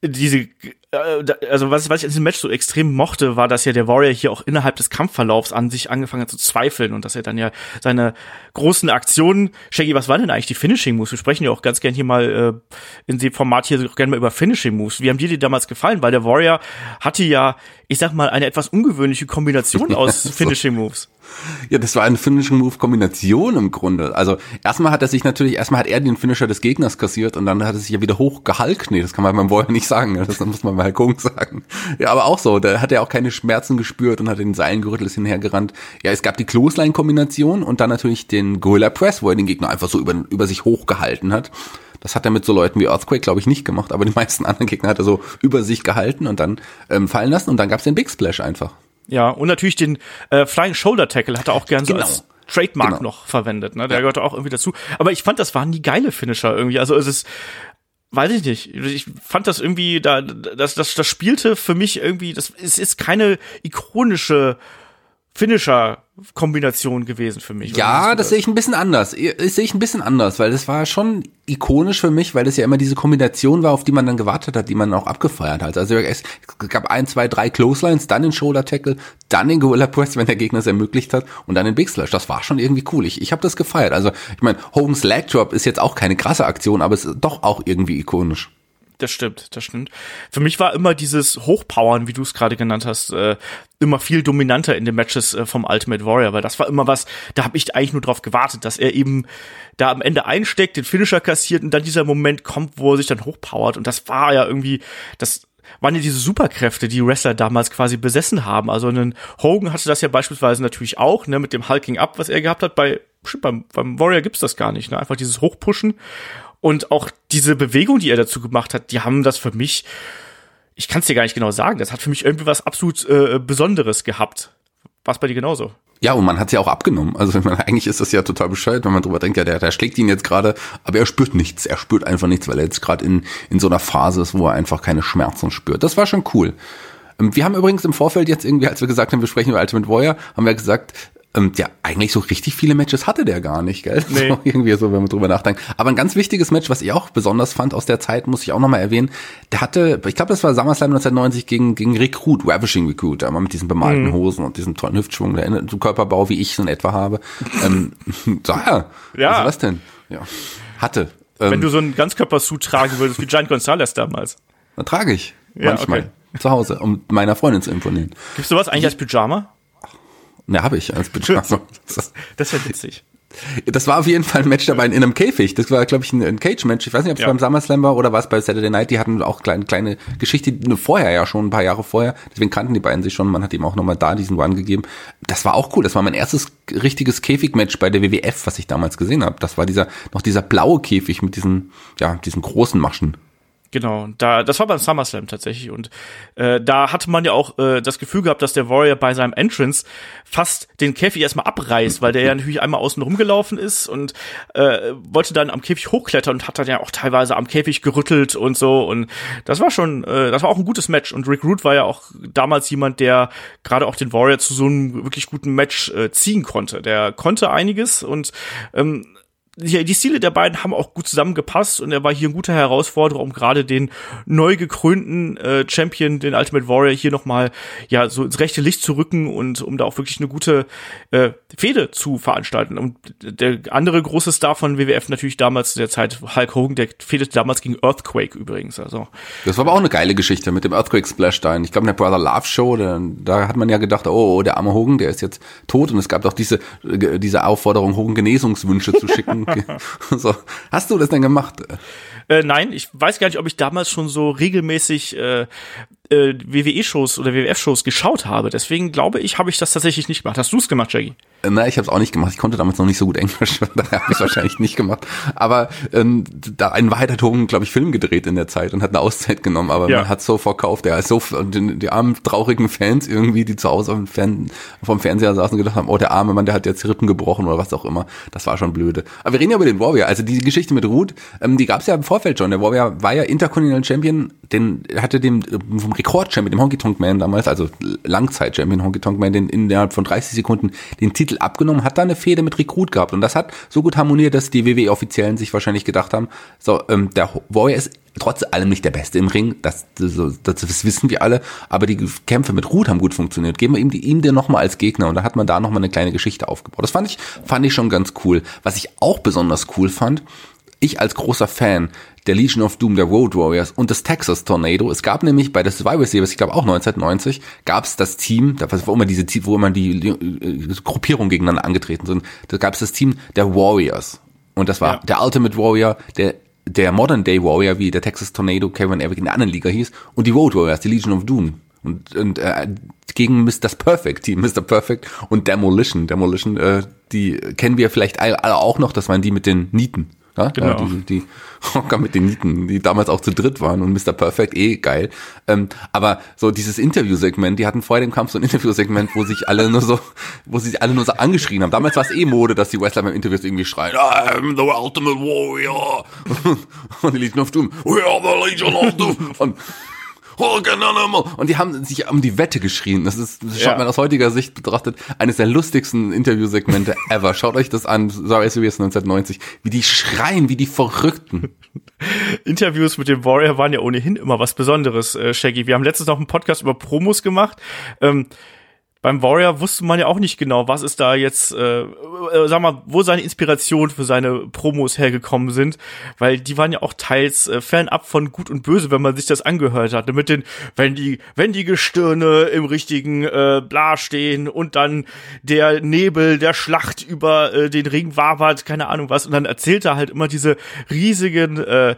diese äh, also was, was ich an diesem Match so extrem mochte, war, dass ja der Warrior hier auch innerhalb des Kampfverlaufs an sich angefangen hat zu zweifeln und dass er dann ja seine großen Aktionen, Shaggy, was waren denn eigentlich die Finishing Moves? Wir sprechen ja auch ganz gern hier mal äh, in dem Format hier auch gerne mal über Finishing Moves. Wie haben dir die damals gefallen? Weil der Warrior hatte ja, ich sag mal, eine etwas ungewöhnliche Kombination aus Finishing Moves. Ja, das war eine Finishing Move Kombination im Grunde. Also erstmal hat er sich natürlich, erstmal hat er den Finisher des Gegners kassiert und dann hat er sich ja wieder hochgehalkt. Nee, das kann man beim Warrior nicht sagen. Das muss man mal Kong sagen. Ja, aber auch so. Da hat er auch keine Schmerzen gespürt und hat den Seilen gerüttelt, ist hinhergerannt. Ja, es gab die Clothesline-Kombination und dann natürlich den Gorilla Press, wo er den Gegner einfach so über, über sich hochgehalten hat. Das hat er mit so Leuten wie Earthquake, glaube ich, nicht gemacht, aber die meisten anderen Gegner hat er so über sich gehalten und dann ähm, fallen lassen und dann gab's den Big Splash einfach. Ja, und natürlich den äh, Flying Shoulder Tackle hat er auch gern so Genau. als Trademark Genau. noch verwendet, ne? Der gehört auch irgendwie dazu. Aber ich fand, das waren nie geile Finisher irgendwie. Also es ist, weiß ich nicht. Ich fand das irgendwie, da, das, das, das spielte für mich irgendwie, das es ist keine ikonische Finisher-Kombination gewesen für mich. Ja, du das sehe ich ein bisschen anders. Das sehe ich ein bisschen anders, weil das war schon ikonisch für mich, weil das ja immer diese Kombination war, auf die man dann gewartet hat, die man auch abgefeiert hat. Also es gab ein, zwei, drei Clotheslines, dann den Shoulder Tackle, dann den Gorilla Press, wenn der Gegner es ermöglicht hat, und dann den Big Slash. Das war schon irgendwie cool. Ich, ich habe das gefeiert. Also ich meine, Hogan's Leg Drop ist jetzt auch keine krasse Aktion, aber es ist doch auch irgendwie ikonisch. Das stimmt, das stimmt. Für mich war immer dieses Hochpowern, wie du es gerade genannt hast, äh, immer viel dominanter in den Matches äh, vom Ultimate Warrior, weil das war immer was, da habe ich eigentlich nur drauf gewartet, dass er eben da am Ende einsteckt, den Finisher kassiert und dann dieser Moment kommt, wo er sich dann hochpowert und das war ja irgendwie, das waren ja diese Superkräfte, die Wrestler damals quasi besessen haben. Also ein Hogan hatte das ja beispielsweise natürlich auch, ne, mit dem Hulking Up, was er gehabt hat. Bei, beim, beim Warrior gibt's das gar nicht, ne? Einfach dieses Hochpushen. Und auch diese Bewegung, die er dazu gemacht hat, die haben das für mich, ich kann es dir gar nicht genau sagen, das hat für mich irgendwie was absolut äh, Besonderes gehabt. War bei dir genauso? Ja, und man hat ja auch abgenommen. Also meine, eigentlich ist das ja total bescheuert, wenn man drüber denkt, ja, der, der schlägt ihn jetzt gerade, aber er spürt nichts. Er spürt einfach nichts, weil er jetzt gerade in, in so einer Phase ist, wo er einfach keine Schmerzen spürt. Das war schon cool. Ähm, Wir haben übrigens im Vorfeld jetzt irgendwie, als wir gesagt haben, wir sprechen über Ultimate Warrior, haben wir gesagt, ähm, ja, eigentlich so richtig viele Matches hatte der gar nicht, gell? Nee. So, irgendwie so, wenn man drüber nachdenkt. Aber ein ganz wichtiges Match, was ich auch besonders fand aus der Zeit, muss ich auch nochmal erwähnen, der hatte, ich glaube, das war SummerSlam 1990 gegen, gegen Recruit, Ravishing Recruit, aber mit diesen bemalten Hosen und diesem tollen Hüftschwung, der so Körperbau, wie ich so in etwa habe. ähm, so, ja, Ja. was ist das denn? Ja, hatte. Ähm, Wenn du so einen Ganzkörpersuit tragen würdest, wie Giant Gonzalez damals. dann trage ich. Ja, manchmal. okay. Zu Hause, um meiner Freundin zu imponieren. Gibst du was eigentlich als Pyjama? Ne, habe ich als Pyjama. Das- wäre witzig. Das war auf jeden Fall ein Match dabei in einem Käfig. Das war, glaube ich, ein, Cage-Match. Ich weiß nicht, ob es Ja. beim SummerSlam war oder was bei Saturday Night. Die hatten auch kleine, kleine Geschichte vorher ja schon, ein paar Jahre vorher. Deswegen kannten die beiden sich schon. Man hat ihm auch nochmal da diesen Run gegeben. Das war auch cool. Das war mein erstes richtiges Käfig-Match bei der WWF, was ich damals gesehen habe. Das war dieser, noch dieser blaue Käfig mit diesen, ja, diesen großen Maschen. Genau, da das war beim SummerSlam tatsächlich und äh, da hatte man ja auch äh, das Gefühl gehabt, dass der Warrior bei seinem Entrance fast den Käfig erstmal abreißt, weil der ja natürlich einmal außen rumgelaufen ist und äh, wollte dann am Käfig hochklettern und hat dann ja auch teilweise am Käfig gerüttelt und so und das war schon, äh, das war auch ein gutes Match und Rick Root war ja auch damals jemand, der gerade auch den Warrior zu so einem wirklich guten Match äh, ziehen konnte. Der konnte einiges und ähm, die, die Stile der beiden haben auch gut zusammengepasst und er war hier ein guter Herausforderer, um gerade den neu gekrönten äh, Champion, den Ultimate Warrior, hier nochmal ja so ins rechte Licht zu rücken und um da auch wirklich eine gute äh, Fehde zu veranstalten. Und der andere große Star von WWF natürlich damals zu der Zeit, Hulk Hogan, der fehlte damals gegen Earthquake übrigens. Also Das war aber auch eine geile Geschichte mit dem Earthquake Splashdown. Ich glaube, in der Brother Love Show, da, da hat man ja gedacht, oh, oh, der arme Hogan, der ist jetzt tot. Und es gab doch diese, äh, diese Aufforderung, Hogan Genesungswünsche zu schicken. so. Hast du das denn gemacht? Äh, nein, ich weiß gar nicht, ob ich damals schon so regelmäßig äh, äh, WWE-Shows oder WWF-Shows geschaut habe. Deswegen glaube ich, habe ich das tatsächlich nicht gemacht. Hast du es gemacht, Jackie? Äh, Nein, ich habe es auch nicht gemacht. Ich konnte damals noch nicht so gut Englisch, daher habe ich wahrscheinlich nicht gemacht. Aber ähm, da in Wahrheit hat Hogan, glaube ich, Film gedreht in der Zeit und hat eine Auszeit genommen. Aber Ja. man hat so verkauft, ist so die, die armen traurigen Fans irgendwie, die zu Hause am Fern, vom Fernseher saßen und gedacht haben, oh der arme Mann, der hat jetzt die Rippen gebrochen oder was auch immer. Das war schon blöde. Aber wir reden ja über den Warrior. Also die Geschichte mit Ruth, ähm, die gab es ja im Vorfeld schon. Der Warrior war ja Intercontinental Champion, den hatte dem äh, vom Rekord-Champion, dem Honky Tonk Man damals, also Langzeit-Champion Honky Tonk Man, den innerhalb von 30 Sekunden den Titel abgenommen, hat da eine Fehde mit Recruit gehabt. Und das hat so gut harmoniert, dass die WWE-Offiziellen sich wahrscheinlich gedacht haben, so, ähm, der Warrior ist trotz allem nicht der Beste im Ring, das, das, das wissen wir alle, aber die Kämpfe mit Ruth haben gut funktioniert. Geben wir ihm, ihm den nochmal als Gegner und dann hat man da nochmal eine kleine Geschichte aufgebaut. Das fand ich, fand ich schon ganz cool. Was ich auch besonders cool fand, ich als großer Fan der Legion of Doom, der Road Warriors und des Texas Tornado. Es gab nämlich bei der Survivor Series, ich glaube auch 1990, gab es das Team, da wo immer diese wo immer die äh, Gruppierungen gegeneinander angetreten sind, da gab es das Team der Warriors. Und das war Ja. der Ultimate Warrior, der der Modern Day Warrior, wie der Texas Tornado, Kevin Eric in der anderen Liga hieß, und die Road Warriors, die Legion of Doom. Und, und äh, gegen Mr. das Perfect Team, Mr. Perfect und Demolition. Demolition, äh, die kennen wir vielleicht alle auch noch, das waren die mit den Nieten Ja, Genau. äh, die, die Rocker mit den Nieten, die damals auch zu dritt waren und Mr. Perfect, eh geil. Ähm, aber so dieses Interviewsegment, die hatten vor dem Kampf so ein Interviewsegment, wo sich alle nur so, wo sie sich alle nur so angeschrien haben. Damals war es eh Mode, dass die Wrestler beim Interviews irgendwie schreien, I'm the ultimate warrior. Und die Legion of Doom, we are the Legion of Doom. Und. Und die haben sich um die Wette geschrien. Das ist, das schaut Ja. man aus heutiger Sicht betrachtet, eines der lustigsten Interviewsegmente ever. Schaut euch das an, Sorry SBS 1990, wie die schreien, wie die Verrückten. Interviews mit dem Warrior waren ja ohnehin immer was Besonderes, äh, Shaggy. Wir haben letztens noch einen Podcast über Promos gemacht. Ähm, beim Warrior wusste man ja auch nicht genau, was ist da jetzt, äh, äh, sag mal, wo seine Inspiration für seine Promos hergekommen sind, weil die waren ja auch teils äh, fernab von Gut und Böse, wenn man sich das angehört hat. Mit den, wenn die, wenn die Gestirne im richtigen äh, Bla stehen und dann der Nebel der Schlacht über äh, den Ring wabert, keine Ahnung was, und dann erzählt er halt immer diese riesigen äh,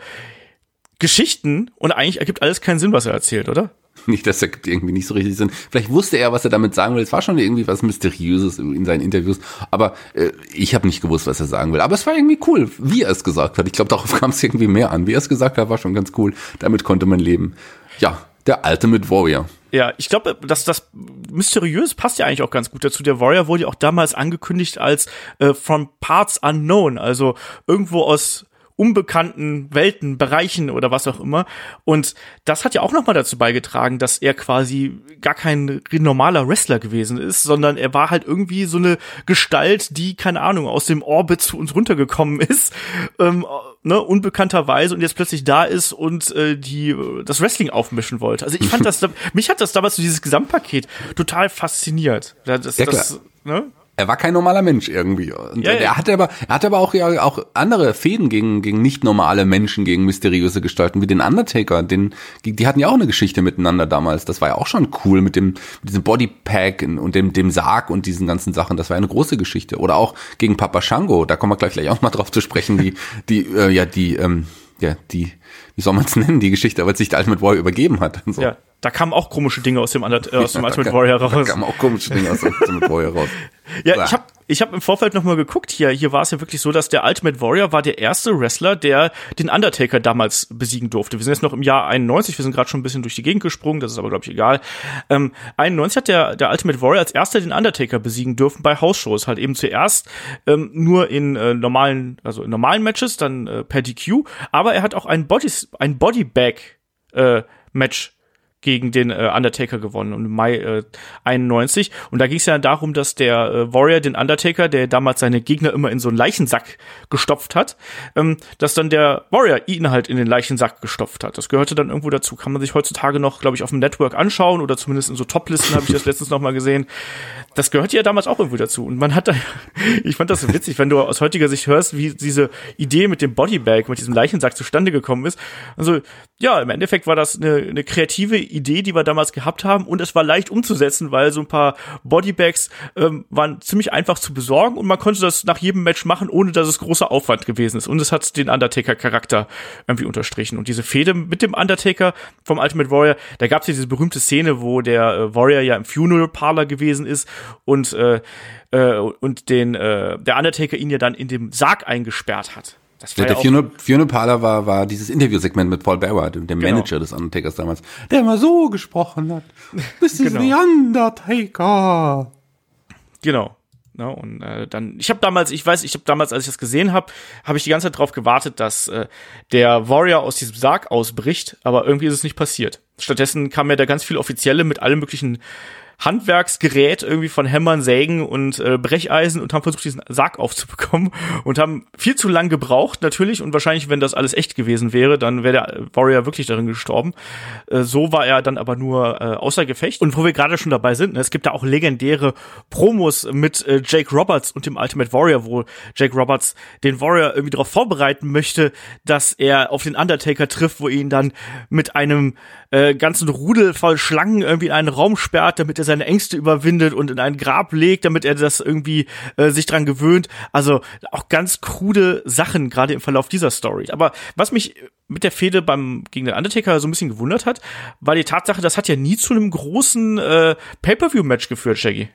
Geschichten und eigentlich ergibt alles keinen Sinn, was er erzählt, oder? Nicht, dass er irgendwie nicht so richtig Sinn. Vielleicht wusste er, was er damit sagen will. Es war schon irgendwie was Mysteriöses in seinen Interviews. Aber äh, ich habe nicht gewusst, was er sagen will. Aber es war irgendwie cool, wie er es gesagt hat. Ich glaube, darauf kam es irgendwie mehr an. Wie er es gesagt hat, war schon ganz cool. Damit konnte man leben. Ja, der Ultimate Warrior. Ja, ich glaube, dass das mysteriös passt ja eigentlich auch ganz gut dazu. Der Warrior wurde ja auch damals angekündigt als äh, from parts unknown, also irgendwo aus unbekannten Welten, Bereichen oder was auch immer. Und das hat ja auch nochmal dazu beigetragen, dass er quasi gar kein normaler Wrestler gewesen ist, sondern er war halt irgendwie so eine Gestalt, die, keine Ahnung, aus dem Orbit zu uns runtergekommen ist, ähm, ne, unbekannterweise und jetzt plötzlich da ist und äh, die äh, das Wrestling aufmischen wollte. Also ich fand das, mich hat das damals so dieses Gesamtpaket total fasziniert. Das, Ja, das, ne? Er war kein normaler Mensch irgendwie. Und Ja, ja. er hatte aber, er hatte aber auch ja auch andere Fäden gegen gegen nicht normale Menschen, gegen mysteriöse Gestalten wie den Undertaker. Den, die hatten ja auch eine Geschichte miteinander damals. Das war ja auch schon cool mit dem mit diesem Bodypack und dem dem Sarg und diesen ganzen Sachen. Das war ja eine große Geschichte. Oder auch gegen Papa Shango. Da kommen wir gleich gleich auch mal drauf zu sprechen. Die die äh, ja die ähm, ja die wie soll man es nennen? Die Geschichte, weil sich der Ultimate Warrior übergeben hat. Und so. Ja, da kamen auch komische Dinge aus dem, äh, aus dem Da Ultimate Warrior Da raus. kamen auch komische Dinge aus dem Ultimate Warrior raus. Ja, ich habe ich hab im Vorfeld noch mal geguckt. Hier, hier war es ja wirklich so, dass der Ultimate Warrior war der erste Wrestler, der den Undertaker damals besiegen durfte. Wir sind jetzt noch im Jahr 91, wir sind gerade schon ein bisschen durch die Gegend gesprungen, das ist aber, glaube ich, egal. Ähm, 91 hat der, der Ultimate Warrior als erster den Undertaker besiegen dürfen bei House-Shows. Halt eben zuerst ähm, nur in äh, normalen, also in normalen Matches, dann äh, per DQ. Aber er hat auch ein, Body, ein Bodybag äh, Match gegen den äh, Undertaker gewonnen im Mai äh, 91 und da ging es ja darum, dass der äh, Warrior den Undertaker, der damals seine Gegner immer in so einen Leichensack gestopft hat, ähm, dass dann der Warrior ihn halt in den Leichensack gestopft hat. Das gehörte dann irgendwo dazu. Kann man sich heutzutage noch, glaube ich, auf dem Network anschauen oder zumindest in so Toplisten habe ich das letztens noch mal gesehen. Das gehörte ja damals auch irgendwo dazu und man hat da, ich fand das so witzig, wenn du aus heutiger Sicht hörst, wie diese Idee mit dem Bodybag, mit diesem Leichensack zustande gekommen ist. Also ja, im Endeffekt war das eine, eine kreative Idee, die wir damals gehabt haben und es war leicht umzusetzen, weil so ein paar Bodybags ähm, waren ziemlich einfach zu besorgen und man konnte das nach jedem Match machen, ohne dass es großer Aufwand gewesen ist. Und es hat den Undertaker-Charakter irgendwie unterstrichen. Und diese Fehde mit dem Undertaker vom Ultimate Warrior, da gab es ja diese berühmte Szene, wo der äh, Warrior ja im Funeral Parlor gewesen ist und äh, äh, und den äh, der Undertaker ihn ja dann in dem Sarg eingesperrt hat. Das Der, war der ja Funeral, Funeral Parlor war, war dieses Interviewsegment mit Paul Bearer, dem, Genau. Manager des Undertakers damals, der immer so gesprochen hat. This is Genau. the Undertaker. Genau. Ne, und äh, dann, ich habe damals, ich weiß, ich habe damals, als ich das gesehen habe, habe ich die ganze Zeit darauf gewartet, dass äh, der Warrior aus diesem Sarg ausbricht, aber irgendwie ist es nicht passiert. Stattdessen kam ja da ganz viel Offizielle mit allem möglichen Handwerksgerät irgendwie von Hämmern, Sägen und äh, Brecheisen und haben versucht, diesen Sarg aufzubekommen und haben viel zu lang gebraucht natürlich und wahrscheinlich, wenn das alles echt gewesen wäre, dann wäre der Warrior wirklich darin gestorben. Äh, so war er dann aber nur äh, außer Gefecht. Und wo wir gerade schon dabei sind, ne, es gibt da auch legendäre Promos mit äh, Jake Roberts und dem Ultimate Warrior, wo Jake Roberts den Warrior irgendwie darauf vorbereiten möchte, dass er auf den Undertaker trifft, wo ihn dann mit einem äh, ganzen Rudel voll Schlangen irgendwie in einen Raum sperrt, damit er seine Ängste überwindet und in ein Grab legt, damit er das irgendwie äh, sich dran gewöhnt. Also auch ganz krude Sachen, gerade im Verlauf dieser Story. Aber was mich mit der Fehde beim gegen den Undertaker so ein bisschen gewundert hat, war die Tatsache, das hat ja nie zu einem großen äh, Pay-per-view-Match geführt, Shaggy.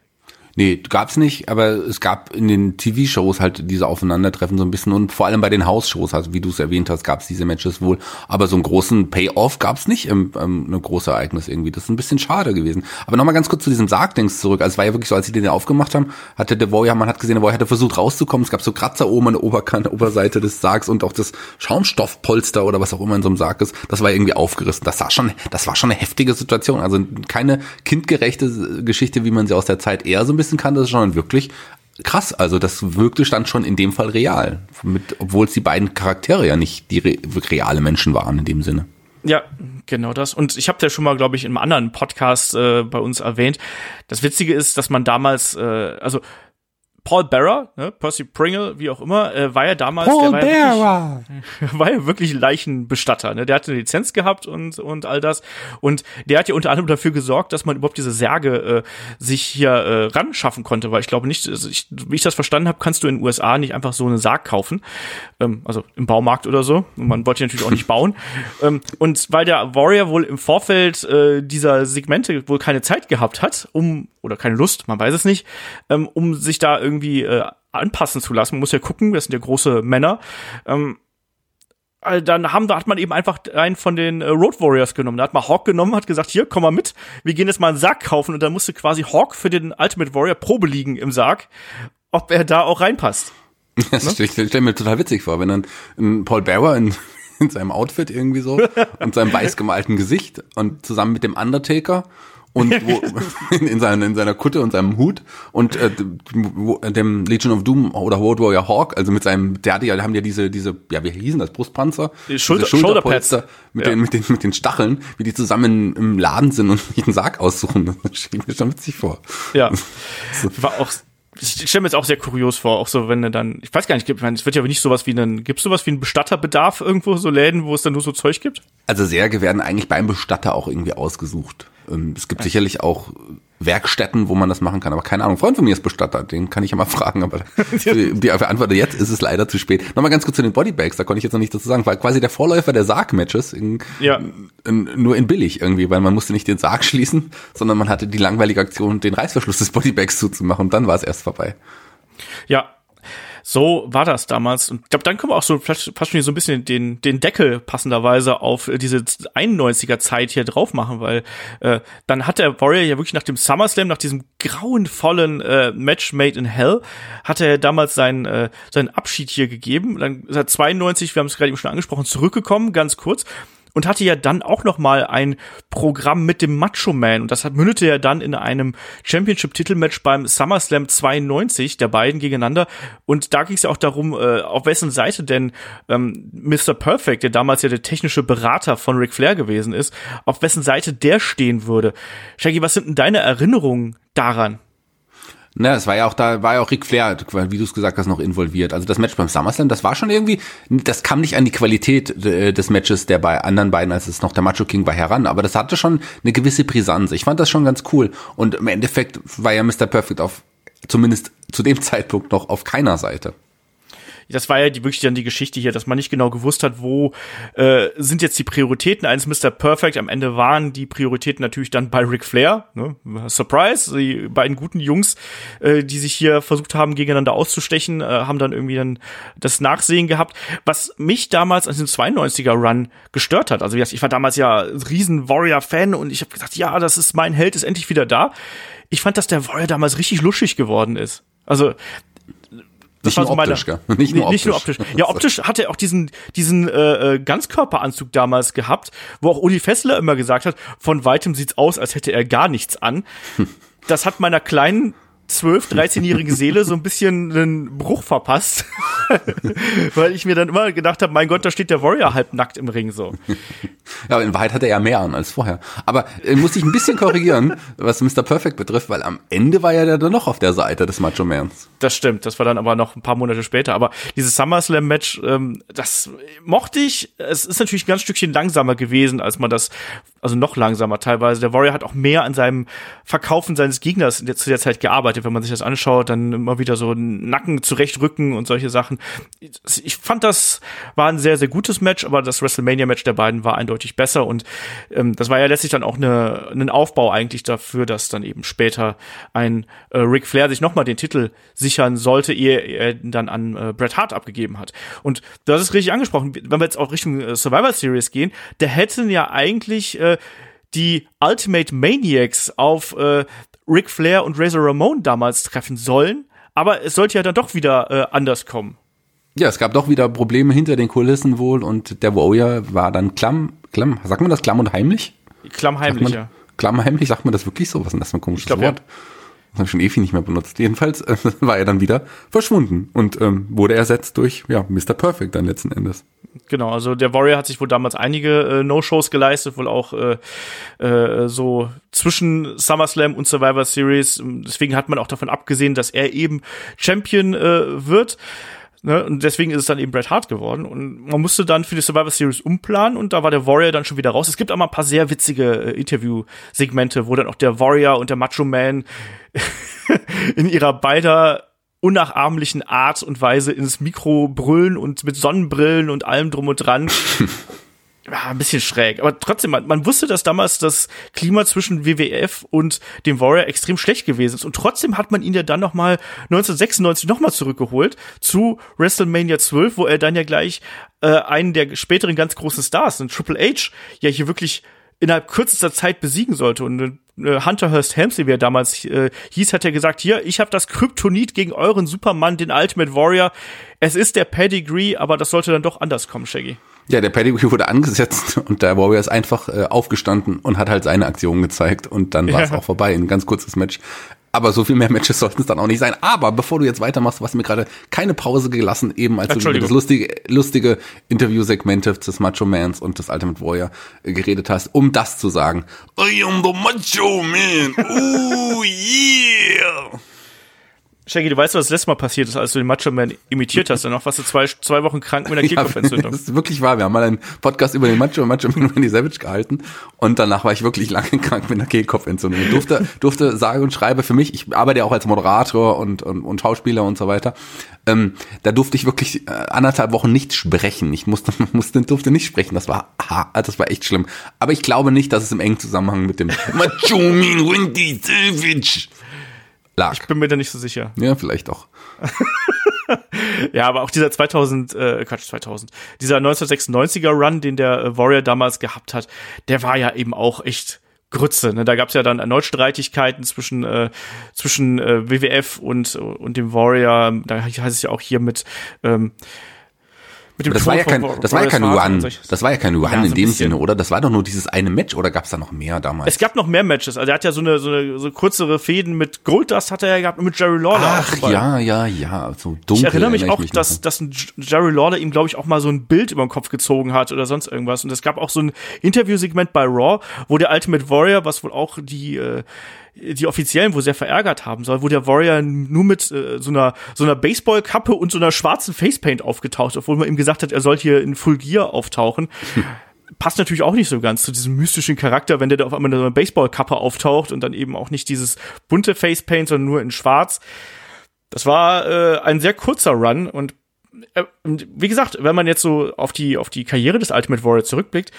Nee, gab's nicht, aber es gab in den TV-Shows halt diese Aufeinandertreffen so ein bisschen und vor allem bei den House-Shows, also wie du es erwähnt hast, gab's diese Matches wohl, aber so einen großen Payoff gab's nicht im, ähm, ein großes Ereignis irgendwie. Das ist ein bisschen schade gewesen. Aber nochmal ganz kurz zu diesem Sargdings zurück. Also es war ja wirklich so, als sie den aufgemacht haben, hatte der Warrior, man hat gesehen, der Warrior hatte versucht rauszukommen. Es gab so Kratzer oben an der Oberkante, Oberseite des Sargs und auch das Schaumstoffpolster oder was auch immer in so einem Sarg ist. Das war irgendwie aufgerissen. Das war schon, das war schon eine heftige Situation. Also keine kindgerechte Geschichte, wie man sie aus der Zeit eher so ein bisschen kannte, sondern wirklich krass. Also das wirkte dann schon in dem Fall real. Mit, obwohl es die beiden Charaktere ja nicht die re reale Menschen waren in dem Sinne. Ja, genau das. Und ich habe ja schon mal, glaube ich, in einem anderen Podcast äh, bei uns erwähnt. Das Witzige ist, dass man damals, äh, also Paul Bearer, ne, Percy Pringle, wie auch immer, äh, war ja damals Paul der war. Ja wirklich, war ja wirklich Leichenbestatter. Ne? Der hatte eine Lizenz gehabt und und all das. Und der hat ja unter anderem dafür gesorgt, dass man überhaupt diese Särge äh, sich hier äh, ran schaffen konnte, weil ich glaube nicht, also ich, wie ich das verstanden habe, kannst du in den USA nicht einfach so einen Sarg kaufen, ähm, also im Baumarkt oder so. Und man wollte natürlich auch nicht bauen. Ähm, und weil der Warrior wohl im Vorfeld äh, dieser Segmente wohl keine Zeit gehabt hat, um oder keine Lust, man weiß es nicht, ähm, um sich da irgendwie äh, anpassen zu lassen. Man muss ja gucken, das sind ja große Männer. Ähm, äh, dann haben, da hat man eben einfach einen von den äh, Road Warriors genommen. Da hat man Hawk genommen, hat gesagt, hier, komm mal mit, wir gehen jetzt mal einen Sarg kaufen und dann musste quasi Hawk für den Ultimate Warrior Probe liegen im Sarg, ob er da auch reinpasst. Das stelle ich stell mir total witzig vor, wenn dann ein Paul Bearer in, in seinem Outfit irgendwie so und seinem weiß gemalten Gesicht und zusammen mit dem Undertaker und wo, in, in, seiner, in seiner Kutte und seinem Hut und äh, wo, dem Legion of Doom oder Road Warrior Hawk, also mit seinem, der hatte ja, haben ja diese, diese, ja, wie hießen das, Brustpanzer? Die Schulter- Diese Schulterpolster mit, Ja. den, mit, den, mit den Stacheln, wie die zusammen im Laden sind und sich einen Sarg aussuchen. Das stelle mir schon witzig vor. Ja. War auch, ich stelle mir jetzt auch sehr kurios vor, auch so, wenn du dann, ich weiß gar nicht, ich meine, es wird ja nicht sowas wie einen, gibt es sowas wie einen Bestatterbedarf irgendwo, so Läden, wo es dann nur so Zeug gibt? Also Särge werden eigentlich beim Bestatter auch irgendwie ausgesucht. Ähm, Es gibt sicherlich auch Werkstätten, wo man das machen kann, aber keine Ahnung. Ein Freund von mir ist Bestatter, den kann ich ja mal fragen, aber die Antwort jetzt ist es leider zu spät. Nochmal ganz kurz zu den Bodybags, da konnte ich jetzt noch nicht dazu sagen, war quasi der Vorläufer der Sarg-Matches, in, Ja. in, nur in billig irgendwie, weil man musste nicht den Sarg schließen, sondern man hatte die langweilige Aktion, den Reißverschluss des Bodybags zuzumachen und dann war es erst vorbei. Ja. So war das damals. Und ich glaube, dann können wir auch so fast schon hier so ein bisschen den, den Deckel passenderweise auf äh, diese 91er Zeit hier drauf machen, weil äh, dann hat der Warrior ja wirklich nach dem SummerSlam, nach diesem grauenvollen äh, Match Made in Hell, hat er damals seinen, äh, seinen Abschied hier gegeben. Dann seit 92, wir haben es gerade eben schon angesprochen, zurückgekommen, ganz kurz und hatte ja dann auch noch mal ein Programm mit dem Macho Man. Und das hat mündete ja dann in einem Championship Titelmatch beim SummerSlam 92 der beiden gegeneinander. Und da ging es ja auch darum äh, auf wessen Seite denn ähm, Mr. Perfect der damals ja der technische Berater von Ric Flair gewesen ist auf wessen Seite der stehen würde. Shaggy was sind denn deine Erinnerungen daran Na, es war ja auch da, war ja auch Ric Flair, wie du es gesagt hast, noch involviert. Also das Match beim SummerSlam, das war schon irgendwie, das kam nicht an die Qualität äh, des Matches der bei anderen beiden, als es noch der Macho King war, heran. Aber das hatte schon eine gewisse Brisanz. Ich fand das schon ganz cool. Und im Endeffekt war ja Mr. Perfect auf, zumindest zu dem Zeitpunkt noch auf keiner Seite. Das war ja die, wirklich dann die Geschichte hier, dass man nicht genau gewusst hat, wo äh, sind jetzt die Prioritäten eines Mr. Perfect. Am Ende waren die Prioritäten natürlich dann bei Ric Flair. Ne? Surprise, die beiden guten Jungs, äh, die sich hier versucht haben, gegeneinander auszustechen, äh, haben dann irgendwie dann das Nachsehen gehabt. Was mich damals an diesem 92er-Run gestört hat. Also ich war damals ja riesen Warrior-Fan und ich habe gesagt, ja, das ist mein Held, ist endlich wieder da. Ich fand, dass der Warrior damals richtig luschig geworden ist. Also Nicht war nur so meine- optisch, gell? Nicht nur Nee, nicht nur optisch. optisch. Ja, optisch hat er auch diesen, diesen äh, äh, Ganzkörperanzug damals gehabt, wo auch Uli Fessler immer gesagt hat, von weitem sieht's aus, als hätte er gar nichts an. Das hat meiner kleinen 12, 13-jährige Seele so ein bisschen einen Bruch verpasst, weil ich mir dann immer gedacht habe, mein Gott, da steht der Warrior halbnackt im Ring so. Ja, aber in Wahrheit hat er ja mehr an als vorher. Aber äh, muss ich ein bisschen korrigieren, was Mr. Perfect betrifft, weil am Ende war ja der dann noch auf der Seite des Macho Mans. Das stimmt, das war dann aber noch ein paar Monate später. Aber dieses SummerSlam-Match, ähm, das mochte ich. Es ist natürlich ein ganz Stückchen langsamer gewesen, als man das also noch langsamer teilweise. Der Warrior hat auch mehr an seinem Verkaufen seines Gegners zu der Zeit gearbeitet, wenn man sich das anschaut, dann immer wieder so Nacken zurechtrücken und solche Sachen. Ich fand, das war ein sehr, sehr gutes Match, aber das WrestleMania-Match der beiden war eindeutig besser und ähm, das war ja letztlich dann auch eine, ein Aufbau eigentlich dafür, dass dann eben später ein äh, Ric Flair sich nochmal den Titel sichern sollte, ehe er dann an äh, Bret Hart abgegeben hat. Und das ist richtig angesprochen, wenn wir jetzt auch Richtung äh, Survivor Series gehen, der hätten ja eigentlich äh, die Ultimate Maniacs auf äh, Ric Flair und Razor Ramon damals treffen sollen, aber es sollte ja dann doch wieder äh, anders kommen. Ja, es gab doch wieder Probleme hinter den Kulissen wohl und der Warrior war dann klamm, klamm, sagt man das klamm und heimlich? Klammheimlich, ja. Klammheimlich, sagt man das wirklich so? Was ist denn das für ein komisches glaub, Wort? Ja. Das habe ich schon ewig nicht mehr benutzt. Jedenfalls äh, war er dann wieder verschwunden und ähm, wurde ersetzt durch ja, Mr. Perfect dann letzten Endes. Genau, also der Warrior hat sich wohl damals einige äh, No-Shows geleistet, wohl auch äh, äh, so zwischen SummerSlam und Survivor Series. Deswegen hat man auch davon abgesehen, dass er eben Champion äh, wird. Ne? Und deswegen ist es dann eben Bret Hart geworden. Und man musste dann für die Survivor Series umplanen und da war der Warrior dann schon wieder raus. Es gibt auch mal ein paar sehr witzige äh, Interview-Segmente, wo dann auch der Warrior und der Macho Man in ihrer beider unnachahmlichen Art und Weise ins Mikro brüllen und mit Sonnenbrillen und allem drum und dran. Ja, ein bisschen schräg. Aber trotzdem, man, man wusste, dass damals das Klima zwischen WWF und dem Warrior extrem schlecht gewesen ist. Und trotzdem hat man ihn ja dann noch mal 1996 noch mal zurückgeholt zu WrestleMania 12, wo er dann ja gleich äh, einen der späteren ganz großen Stars, den Triple H, ja hier wirklich innerhalb kürzester Zeit besiegen sollte. Und äh, Hunter Hearst Helmsley, wie er damals äh, hieß, hat er gesagt, hier, ich habe das Kryptonit gegen euren Supermann, den Ultimate Warrior. Es ist der Pedigree, aber das sollte dann doch anders kommen, Shaggy. Ja, der Pedigree wurde angesetzt und der Warrior ist einfach äh, aufgestanden und hat halt seine Aktion gezeigt und dann war es Ja. auch vorbei. Ein ganz kurzes Match. Aber so viel mehr Matches sollten es dann auch nicht sein. Aber bevor du jetzt weitermachst, du hast mir gerade keine Pause gelassen, eben als du über das lustige, lustige Interviewsegmente des Macho Mans und des Ultimate Warrior äh, geredet hast, um das zu sagen. I am the Macho Man. Oh yeah. Shaggy, du weißt, was das letzte Mal passiert ist, als du den Macho Man imitiert hast. Danach warst du zwei, zwei Wochen krank mit einer Ja, Kehlkopfentzündung. das ist wirklich wahr. Wir haben mal einen Podcast über den Macho, Macho Man Randy Savage gehalten und danach war ich wirklich lange krank mit einer Kehlkopfentzündung. Ich durfte, durfte sage und schreibe für mich, ich arbeite ja auch als Moderator und, und, und Schauspieler und so weiter. Ähm, da durfte ich wirklich äh, anderthalb Wochen nicht sprechen. Ich musste, musste, durfte nicht sprechen. Das war, ha, das war echt schlimm. Aber ich glaube nicht, dass es im engen Zusammenhang mit dem Macho Man Randy Savage lag. Ich bin mir da nicht so sicher. Ja, vielleicht auch. Ja, aber auch dieser 2000, äh, Quatsch, 2000, dieser 1996er Run, den der äh, Warrior damals gehabt hat, der war ja eben auch echt Grütze. Ne? Da gab es ja dann erneut Streitigkeiten zwischen äh, zwischen äh, WWF und und dem Warrior. Da heißt es ja auch hier mit ähm, mit dem Das war ja kein, das war ja kein solches. Das war ja kein Run Ja, so in dem bisschen. Sinne, oder? Das war doch nur dieses eine Match oder gab es da noch mehr damals? Es gab noch mehr Matches. Also er hat ja so eine so eine so kürzere Fäden mit Goldust hat er ja gehabt und mit Jerry Lawler. Ach ja, ja, ja, so dunkel. Ich erinnere mich auch, noch dass, dass ein Jerry Lawler ihm, glaube ich, auch mal so ein Bild über den Kopf gezogen hat oder sonst irgendwas. Und es gab auch so ein Interviewsegment bei Raw, wo der Ultimate Warrior, was wohl auch die, äh, die Offiziellen wohl sehr verärgert haben soll, wo der Warrior nur mit äh, so einer so einer Baseballkappe und so einer schwarzen Facepaint aufgetaucht, obwohl man ihm gesagt hat, er soll hier in Full Gear auftauchen. Passt natürlich auch nicht so ganz zu diesem mystischen Charakter, wenn der da auf einmal in so einer Baseballkappe auftaucht und dann eben auch nicht dieses bunte Facepaint, sondern nur in schwarz. Das war äh, ein sehr kurzer Run und äh, wie gesagt, wenn man jetzt so auf die auf die Karriere des Ultimate Warrior zurückblickt,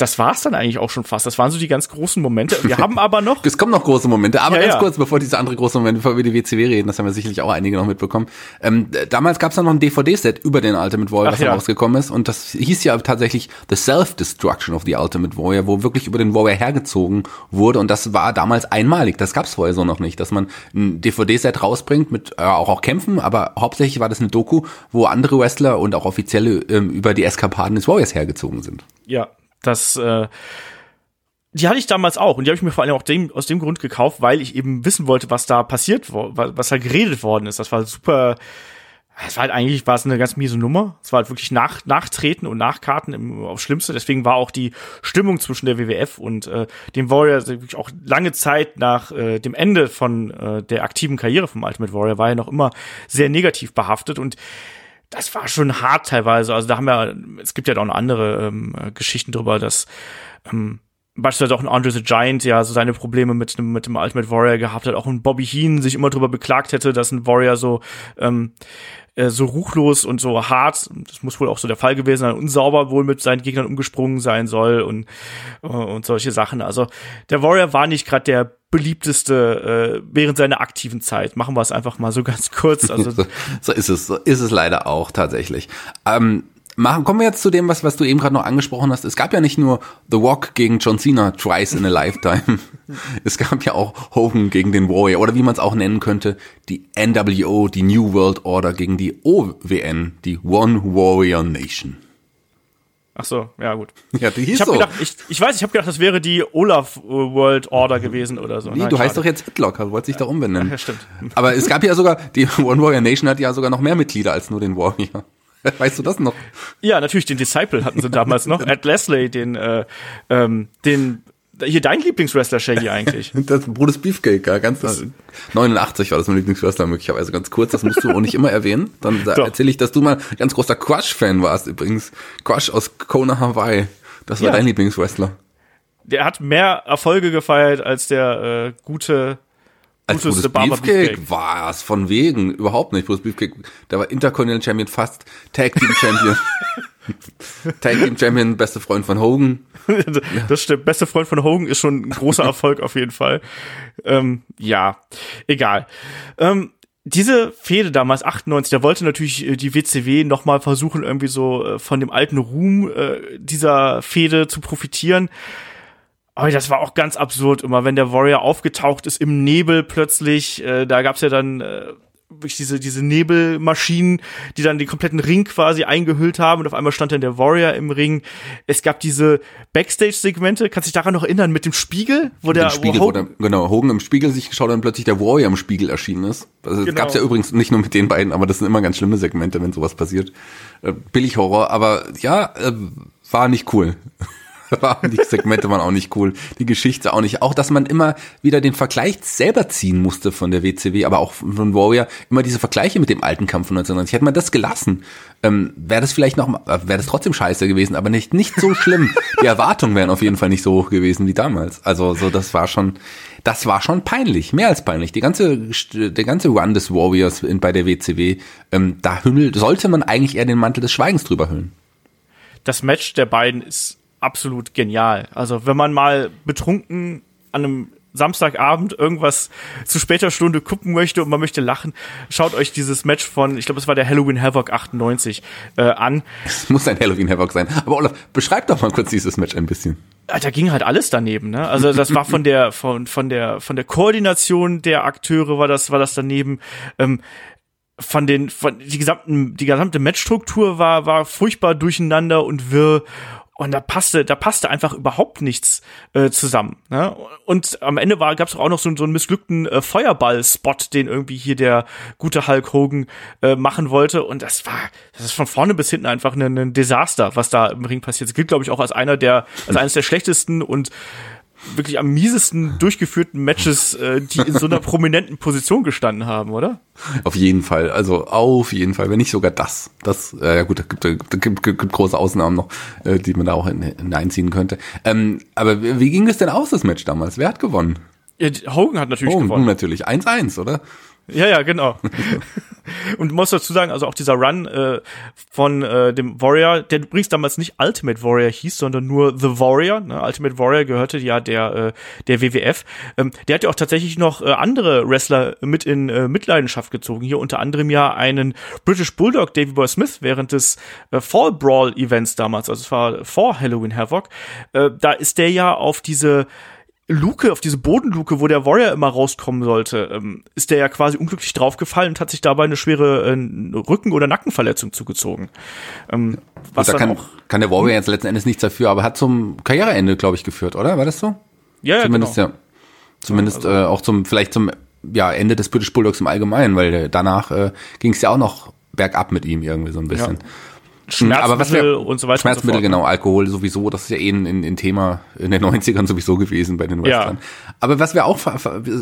das war's dann eigentlich auch schon fast. Das waren so die ganz großen Momente. Wir haben aber noch Es kommen noch große Momente, aber Ja, ganz ja. kurz, bevor diese andere große Momente, bevor wir die WCW reden, das haben wir sicherlich auch einige noch mitbekommen. Ähm, damals gab es dann noch ein DVD-Set über den Ultimate Warrior, Ach was ja. rausgekommen ist. Und das hieß ja tatsächlich The Self-Destruction of the Ultimate Warrior, wo wirklich über den Warrior hergezogen wurde. Und das war damals einmalig. Das gab es vorher so noch nicht, dass man ein DVD-Set rausbringt mit äh, auch, auch Kämpfen, aber hauptsächlich war das eine Doku, wo andere Wrestler und auch Offizielle ähm, über die Eskapaden des Warriors hergezogen sind. Ja, das, äh, die hatte ich damals auch und die habe ich mir vor allem auch dem, aus dem Grund gekauft, weil ich eben wissen wollte, was da passiert, was da geredet worden ist. Das war super, es war halt eigentlich, war es eine ganz miese Nummer. Es war halt wirklich nach, Nachtreten und Nachkarten im, aufs Schlimmste. Deswegen war auch die Stimmung zwischen der WWF und äh, dem Warrior wirklich auch lange Zeit nach äh, dem Ende von äh, der aktiven Karriere vom Ultimate Warrior war ja noch immer sehr negativ behaftet und das war schon hart teilweise. Also da haben wir, es gibt ja auch noch andere ähm, äh, Geschichten drüber, dass ähm, beispielsweise auch ein Andre the Giant ja so seine Probleme mit dem, mit dem Ultimate Warrior gehabt hat, auch ein Bobby Heen sich immer darüber beklagt hätte, dass ein Warrior so, ähm, äh, so ruchlos und so hart, das muss wohl auch so der Fall gewesen sein, unsauber wohl mit seinen Gegnern umgesprungen sein soll und, äh, und solche Sachen. Also der Warrior war nicht gerade der beliebteste äh, während seiner aktiven Zeit. Machen wir es einfach mal so ganz kurz. Also so, so ist es, so ist es leider auch tatsächlich. Ähm, machen, kommen wir jetzt zu dem, was, was du eben gerade noch angesprochen hast. Es gab ja nicht nur The Rock gegen John Cena twice in a lifetime. es gab ja auch Hogan gegen den Warrior oder wie man es auch nennen könnte, die NWO, die New World Order gegen die OWN, die One Warrior Nation. Ach so, ja gut. Ja, die hieß Ich habe so. gedacht, ich, ich weiß, ich habe gedacht, das wäre die Olaf World Order gewesen oder so. Nee, Nein, du heißt schade. doch jetzt Hitlocker, du wolltest dich doch umbenennen. Ja, stimmt. Aber es gab ja sogar, die One Warrior Nation hat ja sogar noch mehr Mitglieder als nur den Warrior. Weißt du das noch? Ja, natürlich, den Disciple hatten sie damals noch. Ed Leslie, den, äh, ähm, den, hier dein Lieblingswrestler, Shaggy, eigentlich. Das Brutus Beefcake, ja, ganz 89 war das mein Lieblingswrestler möglicherweise ganz kurz, das musst du auch nicht immer erwähnen. Dann Doch. erzähle ich, dass du mal ganz großer Crush-Fan warst übrigens. Crush aus Kona, Hawaii. Das war Ja. dein Lieblingswrestler. Der hat mehr Erfolge gefeiert als der äh, gute, Als gute Brutus Barber Beefcake war es von wegen, überhaupt nicht. Brutus Beefcake, der war Intercontinental Champion fast, Tag Team Champion. Tag Team Champion, beste Freund von Hogan. Das stimmt. Beste Freund von Hogan ist schon ein großer Erfolg auf jeden Fall. Ähm, ja, egal. Ähm, diese Fehde damals, 98, da wollte natürlich äh, die WCW nochmal versuchen, irgendwie so äh, von dem alten Ruhm äh, dieser Fehde zu profitieren. Aber das war auch ganz absurd immer, wenn der Warrior aufgetaucht ist im Nebel plötzlich. Äh, da gab's ja dann äh, diese, diese Nebelmaschinen, die dann den kompletten Ring quasi eingehüllt haben und auf einmal stand dann der Warrior im Ring. Es gab diese Backstage-Segmente, kannst du dich daran noch erinnern, mit dem Spiegel, wo der Spiegel, wo wo der, genau, Hogan im Spiegel sich geschaut hat und plötzlich der Warrior im Spiegel erschienen ist. Also, das Genau. gab's ja übrigens nicht nur mit den beiden, aber das sind immer ganz schlimme Segmente, wenn sowas passiert. Äh, billig Horror, aber ja, äh, war nicht cool. War- die Segmente waren auch nicht cool, die Geschichte auch nicht. Auch, dass man immer wieder den Vergleich selber ziehen musste von der WCW, aber auch von Warrior, immer diese Vergleiche mit dem alten Kampf von 1990. Hätte man das gelassen, ähm, wäre das vielleicht noch, äh, wäre das trotzdem scheiße gewesen, aber nicht, nicht so schlimm. Die Erwartungen wären auf jeden Fall nicht so hoch gewesen wie damals. Also, so, das war schon, das war schon peinlich, mehr als peinlich. Die ganze, der ganze Run des Warriors in, bei der WCW, ähm, da hümmelt, sollte man eigentlich eher den Mantel des Schweigens drüber hüllen. das Match der beiden ist absolut genial. Also wenn man mal betrunken an einem Samstagabend irgendwas zu später Stunde gucken möchte und man möchte lachen, schaut euch dieses Match von, ich glaube, es war der Halloween Havoc 98 äh, an. Es muss ein Halloween Havoc sein. Aber Olaf, beschreib doch mal kurz dieses Match ein bisschen. Ah, Da ging halt alles daneben, ne? Also das war von der von von der von der Koordination der Akteure war das war das daneben. Ähm, von den von die gesamten die gesamte Matchstruktur war war furchtbar durcheinander und wirr und da passte da passte einfach überhaupt nichts äh, zusammen ne? und am Ende war gab's auch noch so, so einen missglückten äh, Feuerball-Spot den irgendwie hier der gute Hulk Hogan äh, machen wollte und das war das ist von vorne bis hinten einfach ein, ein Desaster was da im Ring passiert das gilt glaube ich auch als einer der als eines der schlechtesten und wirklich am miesesten durchgeführten Matches, äh, die in so einer prominenten Position gestanden haben, oder? Auf jeden Fall, also auf jeden Fall, wenn nicht sogar das. Das, äh, ja gut, da gibt, da gibt, gibt, gibt große Ausnahmen noch, äh, die man da auch hin- hineinziehen könnte. Ähm, aber wie ging es denn aus, das Match damals? Wer hat gewonnen? Ja, Hogan hat natürlich Oh, gewonnen. natürlich. 1-1, oder? Ja, ja, genau. Und du musst dazu sagen, also auch dieser Run äh, von äh, dem Warrior, der übrigens damals nicht Ultimate Warrior hieß, sondern nur The Warrior. Ne? Ultimate Warrior gehörte ja der äh, der WWF. Ähm, der hat ja auch tatsächlich noch äh, andere Wrestler mit in äh, Mitleidenschaft gezogen. Hier unter anderem ja einen British Bulldog, Davy Boy Smith, während des äh, Fall Brawl Events damals, also es war vor Halloween Havoc. Äh, da ist der ja auf diese Luke, auf diese Bodenluke, wo der Warrior immer rauskommen sollte, ähm, ist der ja quasi unglücklich draufgefallen und hat sich dabei eine schwere äh, Rücken- oder Nackenverletzung zugezogen. Ähm, was da dann kann, auch, kann der Warrior jetzt letzten Endes nichts dafür, aber hat zum Karriereende, glaube ich, geführt, oder? War das so? ja, ja, Zumindest, genau. ja. Zumindest äh, auch zum, vielleicht zum ja, Ende des British Bulldogs im Allgemeinen, weil danach äh, ging es ja auch noch bergab mit ihm irgendwie so ein bisschen. Schmerzmittel Aber was wir- und so weiter Schmerzmittel, so genau, Alkohol sowieso, das ist ja eh ein, ein, ein Thema in den 90ern sowieso gewesen bei den Ja. Wrestlern. Aber was wir auch,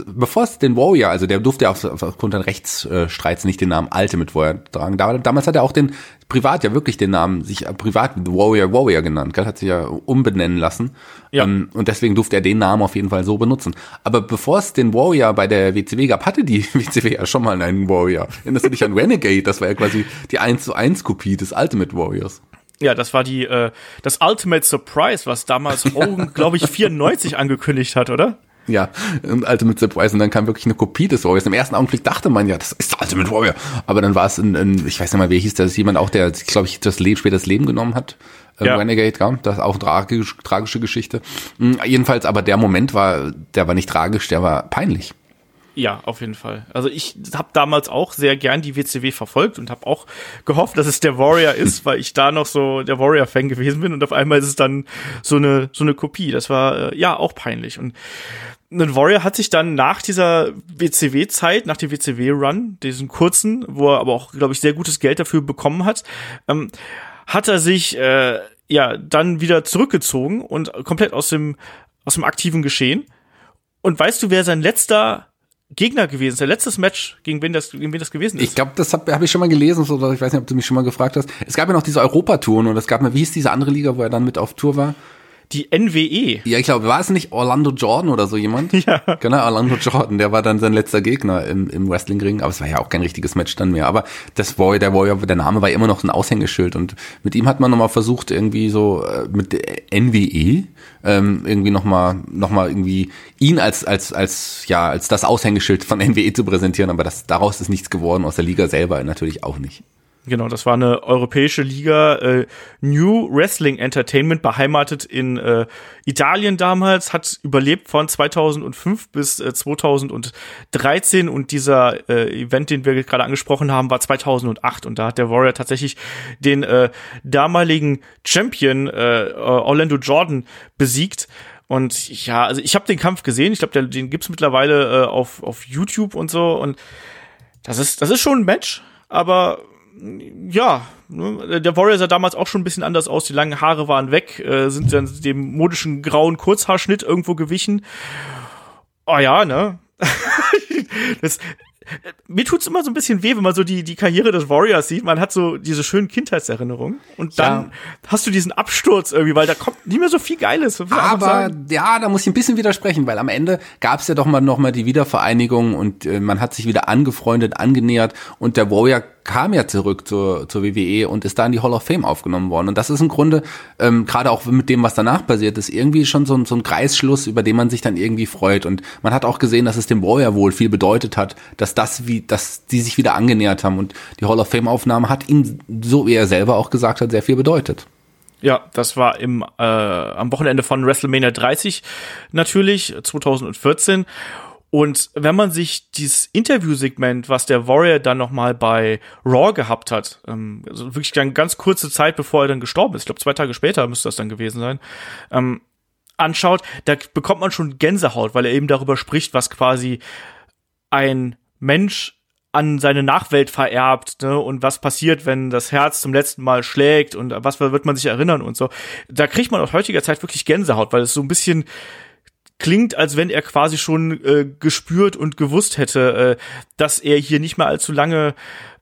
bevor es den Warrior, also der durfte ja auf, aufgrund des Rechtsstreits nicht den Namen Ultimate Warrior tragen, da, damals hat er auch den privat ja wirklich den Namen, sich äh, privat Warrior Warrior genannt, gell? hat sich ja umbenennen lassen. Ja. Ähm, und deswegen durfte er den Namen auf jeden Fall so benutzen. Aber bevor es den Warrior bei der WCW gab, hatte die WCW ja schon mal einen Warrior. Erinnerst du dich an Renegade? Das war ja quasi die 1 zu 1 Kopie des Ultimate Warriors. Ja, das war die äh, das Ultimate Surprise, was damals Hogan, glaube ich, 94 angekündigt hat, oder? Ja, Ultimate Surprise und dann kam wirklich eine Kopie des Warriors. Im ersten Augenblick dachte man ja, das ist der Ultimate Warrior. Aber dann war es ein, ein ich weiß nicht mal, wer hieß das, jemand auch, der, glaube ich, das Leben, später das Leben genommen hat. Ähm, Ja. Renegade, ja, das ist auch tragisch, tragische Geschichte. Mhm, Jedenfalls, aber der Moment war, der war nicht tragisch, der war peinlich. Ja, auf jeden Fall. Also ich habe damals auch sehr gern die WCW verfolgt und habe auch gehofft, dass es der Warrior ist, weil ich da noch so der Warrior-Fan gewesen bin und auf einmal ist es dann so eine so eine Kopie. Das war äh, ja auch peinlich und ein Warrior hat sich dann nach dieser WCW-Zeit, nach dem WCW-Run, diesen kurzen, wo er aber auch, glaube ich, sehr gutes Geld dafür bekommen hat, ähm, hat er sich äh, ja dann wieder zurückgezogen und komplett aus dem aus dem aktiven Geschehen. Und weißt du, wer sein letzter Gegner gewesen ist, der letztes Match, gegen wen das, gegen wen das gewesen ist? Ich glaube, das habe hab ich schon mal gelesen, so, oder ich weiß nicht, ob du mich schon mal gefragt hast. Es gab ja noch diese Europatouren und es gab mal, wie hieß diese andere Liga, wo er dann mit auf Tour war? Die. NWE. Ja, ich glaube, war es nicht Orlando Jordan oder so jemand? Ja. Genau, Orlando Jordan, der war dann sein letzter Gegner im, im Wrestlingring, aber es war ja auch kein richtiges Match dann mehr. Aber das Warrior, der Warrior, der Name war immer noch ein Aushängeschild und mit ihm hat man nochmal versucht, irgendwie so äh, mit NWE ähm, irgendwie nochmal noch mal irgendwie ihn als, als, als, ja, als das Aushängeschild von NWE zu präsentieren, aber das, daraus ist nichts geworden, aus der Liga selber natürlich auch nicht. Genau, das war eine europäische Liga, äh, New Wrestling Entertainment, beheimatet in äh, Italien damals, hat überlebt von 2005 bis äh, 2013 und dieser äh, Event, den wir gerade angesprochen haben, war 2008 und da hat der Warrior tatsächlich den äh, damaligen Champion äh, Orlando Jordan besiegt. Und ja, also ich habe den Kampf gesehen, ich glaube, den gibt's mittlerweile äh, auf, auf YouTube und so und das ist, das ist schon ein Match, aber ja, ne, der Warrior sah damals auch schon ein bisschen anders aus. Die langen Haare waren weg, äh, sind dann dem modischen grauen Kurzhaarschnitt irgendwo gewichen. Oh ja, ne? das, mir tut's immer so ein bisschen weh, wenn man so die, die Karriere des Warriors sieht. Man hat so diese schönen Kindheitserinnerungen und dann Ja. hast du diesen Absturz irgendwie, weil da kommt nicht mehr so viel Geiles. Aber ja, da muss ich ein bisschen widersprechen, weil am Ende gab es ja doch mal noch mal die Wiedervereinigung und äh, man hat sich wieder angefreundet, angenähert und der Warrior kam ja zurück zur, zur WWE und ist da in die Hall of Fame aufgenommen worden. Und das ist im Grunde, ähm, gerade auch mit dem, was danach passiert ist, irgendwie schon so, so ein Kreisschluss, über den man sich dann irgendwie freut. Und man hat auch gesehen, dass es dem Warrior wohl viel bedeutet hat, dass das wie, dass die sich wieder angenähert haben. Und die Hall of Fame Aufnahme hat ihm, so wie er selber auch gesagt hat, sehr viel bedeutet. Ja, das war im äh, am Wochenende von WrestleMania 30 natürlich 2014 und wenn man sich dieses Interviewsegment, was der Warrior dann noch mal bei Raw gehabt hat, ähm, also wirklich dann ganz kurze Zeit bevor er dann gestorben ist, ich glaube zwei Tage später müsste das dann gewesen sein, ähm, anschaut, da bekommt man schon Gänsehaut, weil er eben darüber spricht, was quasi ein Mensch an seine Nachwelt vererbt, ne, und was passiert, wenn das Herz zum letzten Mal schlägt und was wird man sich erinnern und so. Da kriegt man aus heutiger Zeit wirklich Gänsehaut, weil es so ein bisschen klingt, als wenn er quasi schon äh, gespürt und gewusst hätte, äh, dass er hier nicht mehr allzu lange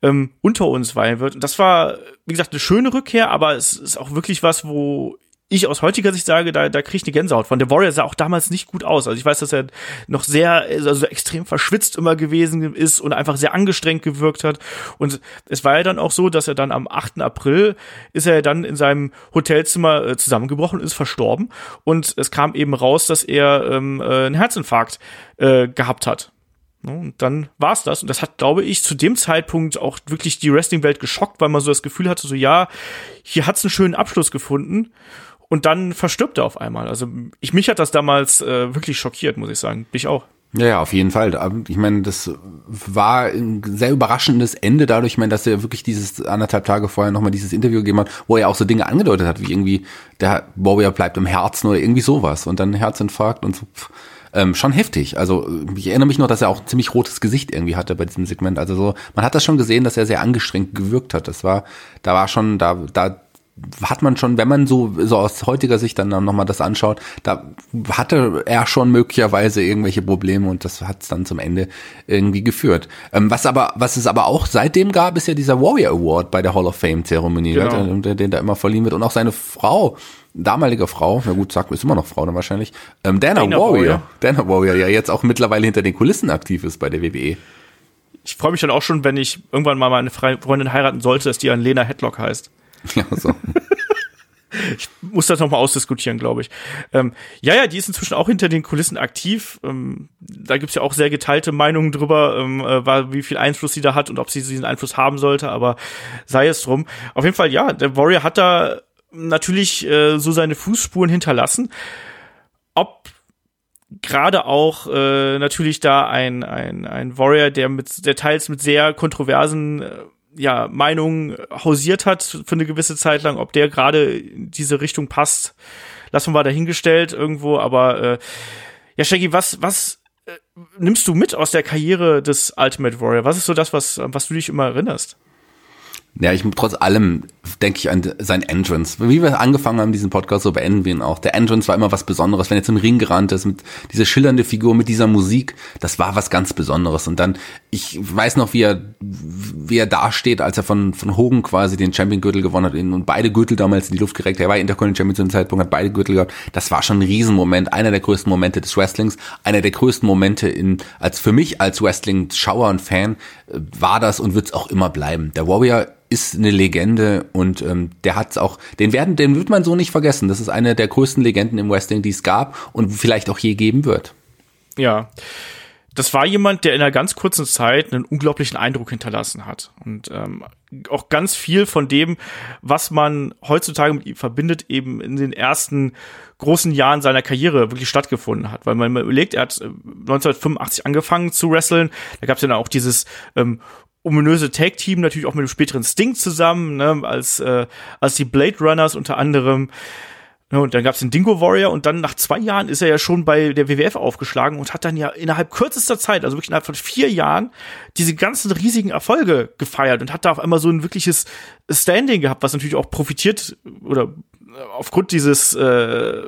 ähm, unter uns weilen wird. Und das war, wie gesagt, eine schöne Rückkehr, aber es ist auch wirklich was, wo ich aus heutiger Sicht sage, da, da kriege ich eine Gänsehaut von. Der Warrior sah auch damals nicht gut aus. Also ich weiß, dass er noch sehr, also extrem verschwitzt immer gewesen ist und einfach sehr angestrengt gewirkt hat. Und es war ja dann auch so, dass er dann am 8. April ist er dann in seinem Hotelzimmer äh, zusammengebrochen und ist verstorben. Und es kam eben raus, dass er ähm, äh, einen Herzinfarkt äh, gehabt hat. Ne, Und dann war's das. Und das hat, glaube ich, zu dem Zeitpunkt auch wirklich die Wrestling-Welt geschockt, weil man so das Gefühl hatte, so ja, hier hat's einen schönen Abschluss gefunden. Und dann verstirbt er auf einmal. Also ich mich hat das damals äh, wirklich schockiert, muss ich sagen. Dich auch. Ja, ja, auf jeden Fall. Ich meine, das war ein sehr überraschendes Ende dadurch, ich meine, dass er wirklich dieses anderthalb Tage vorher nochmal dieses Interview gegeben hat, wo er auch so Dinge angedeutet hat, wie irgendwie, der Warrior bleibt im Herzen oder irgendwie sowas und dann Herzinfarkt und so. Pff, Ähm, schon heftig. Also ich erinnere mich noch, dass er auch ziemlich rotes Gesicht irgendwie hatte bei diesem Segment. Also so, man hat das schon gesehen, dass er sehr angestrengt gewirkt hat. Das war, da war schon, da, da hat man schon, wenn man so, so aus heutiger Sicht dann nochmal das anschaut, da hatte er schon möglicherweise irgendwelche Probleme und das hat es dann zum Ende irgendwie geführt. Ähm, was aber, was es aber auch seitdem gab, ist ja dieser Warrior Award bei der Hall of Fame Zeremonie, genau. ne, der, den da immer verliehen wird und auch seine Frau, damalige Frau, na gut, sagt ist immer noch Frau dann wahrscheinlich, ähm, Dana, Dana Warrior, Warrior, Dana Warrior, ja jetzt auch mittlerweile hinter den Kulissen aktiv ist bei der WWE. Ich freue mich dann auch schon, wenn ich irgendwann mal meine Freundin heiraten sollte, dass die an Lena Headlock heißt. Ja, so. ich muss das nochmal ausdiskutieren, glaube ich. Ähm, ja, ja, die ist inzwischen auch hinter den Kulissen aktiv. Ähm, da gibt's ja auch sehr geteilte Meinungen drüber, ähm, äh, wie viel Einfluss sie da hat und ob sie diesen Einfluss haben sollte, aber sei es drum. Auf jeden Fall, ja, der Warrior hat da natürlich äh, so seine Fußspuren hinterlassen. Ob gerade auch äh, natürlich da ein, ein, ein Warrior, der mit der teils mit sehr kontroversen äh, ja, Meinungen hausiert hat für eine gewisse Zeit lang, ob der gerade in diese Richtung passt, lassen wir mal dahingestellt irgendwo, aber äh, ja, Shaggy, was, was äh, nimmst du mit aus der Karriere des Ultimate Warrior? Was ist so das, was, was du dich immer erinnerst? Ja, ich trotz allem denke ich an sein Entrance. Wie wir angefangen haben, diesen Podcast, so beenden wir ihn auch. Der Entrance war immer was Besonderes. Wenn er zum Ring gerannt ist, mit dieser schillernde Figur, mit dieser Musik, das war was ganz Besonderes. Und dann, ich weiß noch, wie er, wie er dasteht, als er von, von Hogan quasi den Champion-Gürtel gewonnen hat und beide Gürtel damals in die Luft gereckt. Er war Intercontinental Champion zu dem Zeitpunkt, hat beide Gürtel gehabt. Das war schon ein Riesenmoment. Einer der größten Momente des Wrestlings. Einer der größten Momente in, als für mich als Wrestling-Schauer und Fan, äh, war das und wird es auch immer bleiben. Der Warrior ist eine Legende und ähm, der hat's auch, den werden, den wird man so nicht vergessen. Das ist eine der größten Legenden im Wrestling, die es gab und vielleicht auch je geben wird. Ja. Das war jemand, der in einer ganz kurzen Zeit einen unglaublichen Eindruck hinterlassen hat. Und ähm, auch ganz viel von dem, was man heutzutage mit ihm verbindet, eben in den ersten großen Jahren seiner Karriere wirklich stattgefunden hat. Weil man überlegt, er hat 1985 äh, angefangen zu wresteln. Da gab es dann auch dieses ähm, ominöse Tag-Team, natürlich auch mit dem späteren Sting zusammen, ne, als, äh, als die Blade Runners unter anderem. Ja, und dann gab's den Dingo Warrior und dann nach zwei Jahren ist er ja schon bei der WWF aufgeschlagen und hat dann ja innerhalb kürzester Zeit, also wirklich innerhalb von vier Jahren, diese ganzen riesigen Erfolge gefeiert und hat da auf einmal so ein wirkliches Standing gehabt, was natürlich auch profitiert oder aufgrund dieses äh,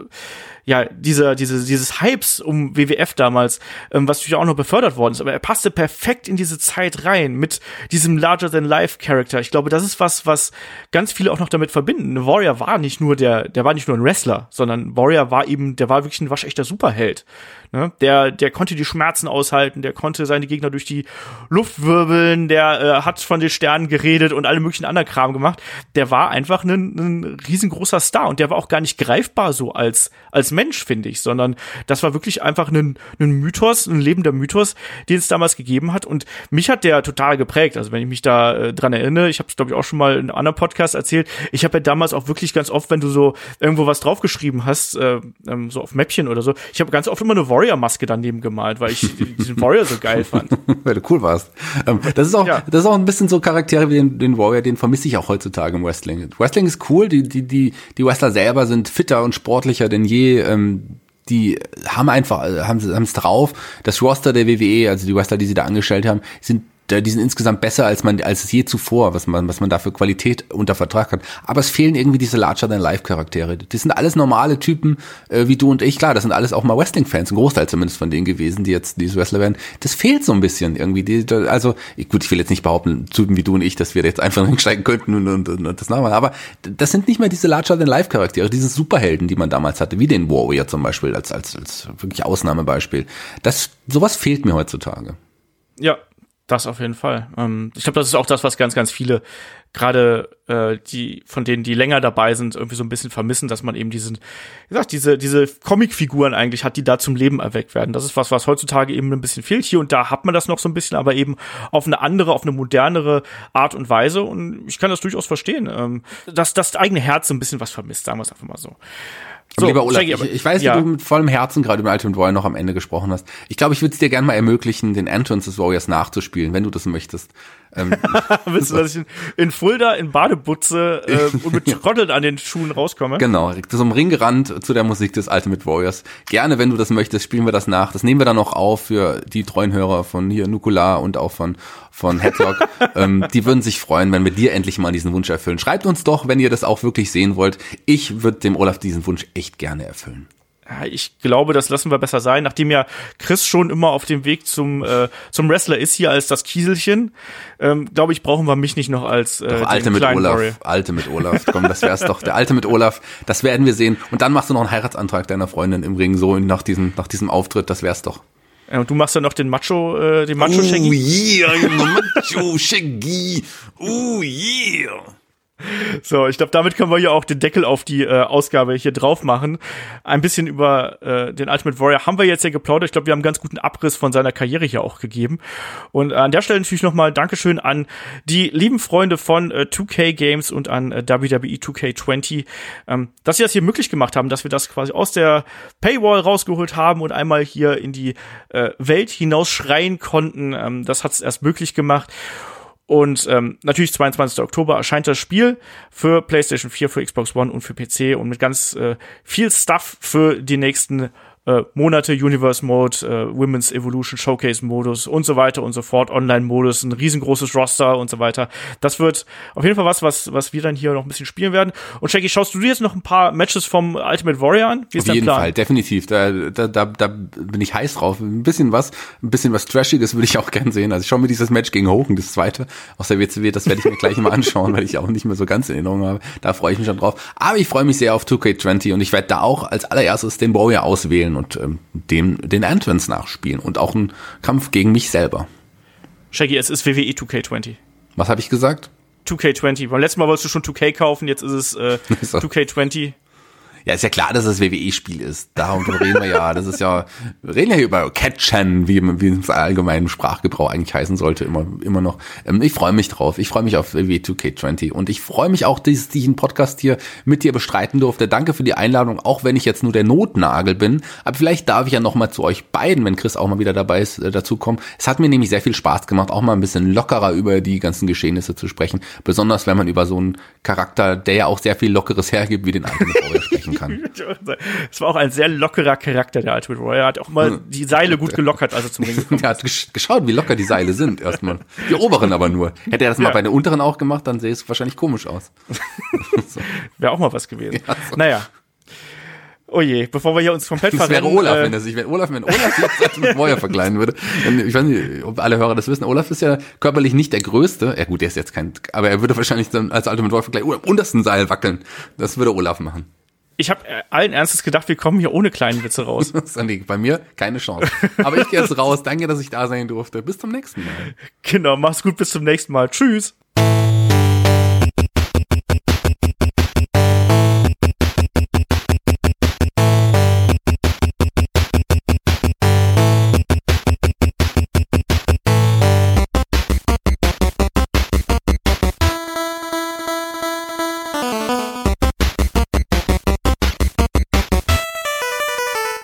ja, dieser, diese, dieses Hypes um WWF damals, ähm, was natürlich auch noch befördert worden ist, aber er passte perfekt in diese Zeit rein mit diesem Larger-than-Life-Charakter. Ich glaube, das ist was, was ganz viele auch noch damit verbinden. Warrior war nicht nur der, der war nicht nur ein Wrestler, sondern Warrior war eben, der war wirklich ein waschechter Superheld. Ne? Der, der konnte die Schmerzen aushalten, der konnte seine Gegner durch die Luft wirbeln, der äh, hat von den Sternen geredet und alle möglichen anderen Kram gemacht. Der war einfach ein, ein riesengroßer Star und der war auch gar nicht greifbar so als, als Mensch, finde ich, sondern das war wirklich einfach ein, ein Mythos, ein lebender Mythos, den es damals gegeben hat und mich hat der total geprägt. Also wenn ich mich da äh, dran erinnere, ich habe es glaube ich auch schon mal in einem anderen Podcast erzählt, ich habe ja damals auch wirklich ganz oft, wenn du so irgendwo was draufgeschrieben hast, äh, ähm, so auf Mäppchen oder so, ich habe ganz oft immer eine Warrior-Maske daneben gemalt, weil ich diesen Warrior so geil fand. weil du cool warst. Ähm, das ist auch, ja. das ist auch ein bisschen so Charaktere wie den, den Warrior, den vermisse ich auch heutzutage im Wrestling. Wrestling ist cool, die, die, die, die Wrestler selber sind fitter und sportlicher denn je. Ähm, die haben einfach, haben es drauf. Das Roster der WWE, also die Wrestler, die sie da angestellt haben, sind die sind insgesamt besser als man als es je zuvor, was man was man da für Qualität unter Vertrag hat. Aber es fehlen irgendwie diese larger than life Charaktere. Das sind alles normale Typen äh, wie du und ich. Klar, das sind alles auch mal Wrestling Fans, ein Großteil zumindest von denen gewesen, die jetzt diese Wrestler werden. Das fehlt so ein bisschen irgendwie. Die, also gut, ich will jetzt nicht behaupten, Typen wie du und ich, dass wir jetzt einfach hinsteigen könnten und, und, und, und das nachmachen. Aber das sind nicht mehr diese larger than life Charaktere, diese Superhelden, die man damals hatte, wie den Warrior zum Beispiel als als als wirklich Ausnahmebeispiel. Das sowas fehlt mir heutzutage. Ja, das auf jeden Fall. Ähm, ich glaube, das ist auch das, was ganz, ganz viele, gerade äh, die, von denen, die länger dabei sind, irgendwie so ein bisschen vermissen, dass man eben diesen, wie gesagt, diese, diese Comicfiguren eigentlich hat, die da zum Leben erweckt werden. Das ist was, was heutzutage eben ein bisschen fehlt. Hier und da hat man das noch so ein bisschen, aber eben auf eine andere, auf eine modernere Art und Weise. Und ich kann das durchaus verstehen, ähm, dass das eigene Herz so ein bisschen was vermisst, sagen wir es einfach mal so. So, lieber Olaf, ich, ich, weiß, ja. wie du mit vollem Herzen gerade über Ultimate Warrior noch am Ende gesprochen hast. Ich glaube, ich würde es dir gerne mal ermöglichen, den Entrance des Warriors nachzuspielen, wenn du das möchtest. Ähm, Willst du, dass ich in, in Fulda in Badebutze äh, und mit Trotteln an den Schuhen rauskomme? Genau, zum Ring gerannt zu der Musik des Ultimate Warriors. Gerne, wenn du das möchtest, spielen wir das nach. Das nehmen wir dann noch auf für die treuen Hörer von hier Nukular und auch von, von Headlock. ähm, die würden sich freuen, wenn wir dir endlich mal diesen Wunsch erfüllen. Schreibt uns doch, wenn ihr das auch wirklich sehen wollt. Ich würde dem Olaf diesen Wunsch echt gerne erfüllen. Ich glaube, das lassen wir besser sein, nachdem ja Chris schon immer auf dem Weg zum äh, zum Wrestler ist hier als das Kieselchen. Ähm, glaube ich, brauchen wir mich nicht noch als äh, Doch, alte mit Olaf, Warrior. alte mit Olaf. Komm, das wär's doch. Der alte mit Olaf, das werden wir sehen. Und dann machst du noch einen Heiratsantrag deiner Freundin im Ring, so nach diesem, nach diesem Auftritt, das wär's doch. Ja, und du machst ja noch den Macho, äh, den Macho Oh Shaggy. yeah, Macho Shaggy. Oh yeah. So, ich glaube, damit können wir ja auch den Deckel auf die äh, Ausgabe hier drauf machen. Ein bisschen über äh, den Ultimate Warrior haben wir jetzt ja geplaudert. Ich glaube, wir haben einen ganz guten Abriss von seiner Karriere hier auch gegeben. Und äh, an der Stelle natürlich nochmal Dankeschön an die lieben Freunde von äh, 2K Games und an äh, WWE 2K20, ähm, dass sie das hier möglich gemacht haben, dass wir das quasi aus der Paywall rausgeholt haben und einmal hier in die äh, Welt hinaus schreien konnten. Ähm, das hat es erst möglich gemacht. Und ähm, natürlich 22. Oktober erscheint das Spiel für PlayStation 4, für Xbox One und für PC und mit ganz äh, viel Stuff für die nächsten äh, Monate, Universe Mode, äh, Women's Evolution Showcase Modus und so weiter und so fort, Online Modus, ein riesengroßes Roster und so weiter. Das wird auf jeden Fall was, was, was wir dann hier noch ein bisschen spielen werden. Und Shaggy, schaust du dir jetzt noch ein paar Matches vom Ultimate Warrior an? Wie ist Auf jeden Plan? Fall, definitiv. Da, da, da, da bin ich heiß drauf. Ein bisschen was, ein bisschen was Trashiges würde ich auch gern sehen. Also ich schaue mir dieses Match gegen Hogan, das zweite aus der WCW, das werde ich mir gleich mal anschauen, weil ich auch nicht mehr so ganz in Erinnerung habe. Da freue ich mich schon drauf. Aber ich freue mich sehr auf 2K20 und ich werde da auch als allererstes den Warrior auswählen und ähm, dem den Entrance nachspielen und auch einen Kampf gegen mich selber. Shaggy, es ist WWE 2K20. Was habe ich gesagt? 2K20. Beim letzten Mal wolltest du schon 2K kaufen, jetzt ist es äh, So. 2K20. Ja, ist ja klar, dass es WWE-Spiel ist. Darum reden wir ja. Das ist ja, wir reden ja hier über Catchen, wie, wie es allgemein im Sprachgebrauch eigentlich heißen sollte, immer, immer noch. Ähm, ich freue mich drauf. Ich freue mich auf WWE 2K20 und ich freue mich auch, dass ich diesen Podcast hier mit dir bestreiten durfte. Danke für die Einladung, auch wenn ich jetzt nur der Notnagel bin. Aber vielleicht darf ich ja noch mal zu euch beiden, wenn Chris auch mal wieder dabei ist, äh, dazu kommen. Es hat mir nämlich sehr viel Spaß gemacht, auch mal ein bisschen lockerer über die ganzen Geschehnisse zu sprechen. Besonders wenn man über so einen Charakter, der ja auch sehr viel Lockeres hergibt, wie den alten Warrior sprechen kann. Es war auch ein sehr lockerer Charakter, der Ultimate Warrior. Er hat auch mal die Seile gut gelockert, als er zum Ring gekommen Er hat gesch- geschaut, wie locker die Seile sind erstmal. Die oberen aber nur. Hätte er das mal Ja. bei den unteren auch gemacht, dann sähe es wahrscheinlich komisch aus. Wäre auch mal was gewesen. Naja. Oh je, bevor wir hier uns komplett Das wäre verrennen. Olaf, äh, wenn er sich, wenn Olaf, wenn Olaf als mit Warrior verkleiden würde. Dann, ich weiß nicht, ob alle Hörer das wissen. Olaf ist ja körperlich nicht der Größte. Ja gut, der ist jetzt kein, aber er würde wahrscheinlich dann als Ultimate Warrior verkleiden oder am untersten Seil wackeln. Das würde Olaf machen. Ich habe äh, allen Ernstes gedacht, wir kommen hier ohne kleinen Witze raus. Das ist dann die- bei mir keine Chance. Aber ich gehe jetzt raus. Danke, dass ich da sein durfte. Bis zum nächsten Mal. genau, mach's gut, bis zum nächsten Mal. Tschüss.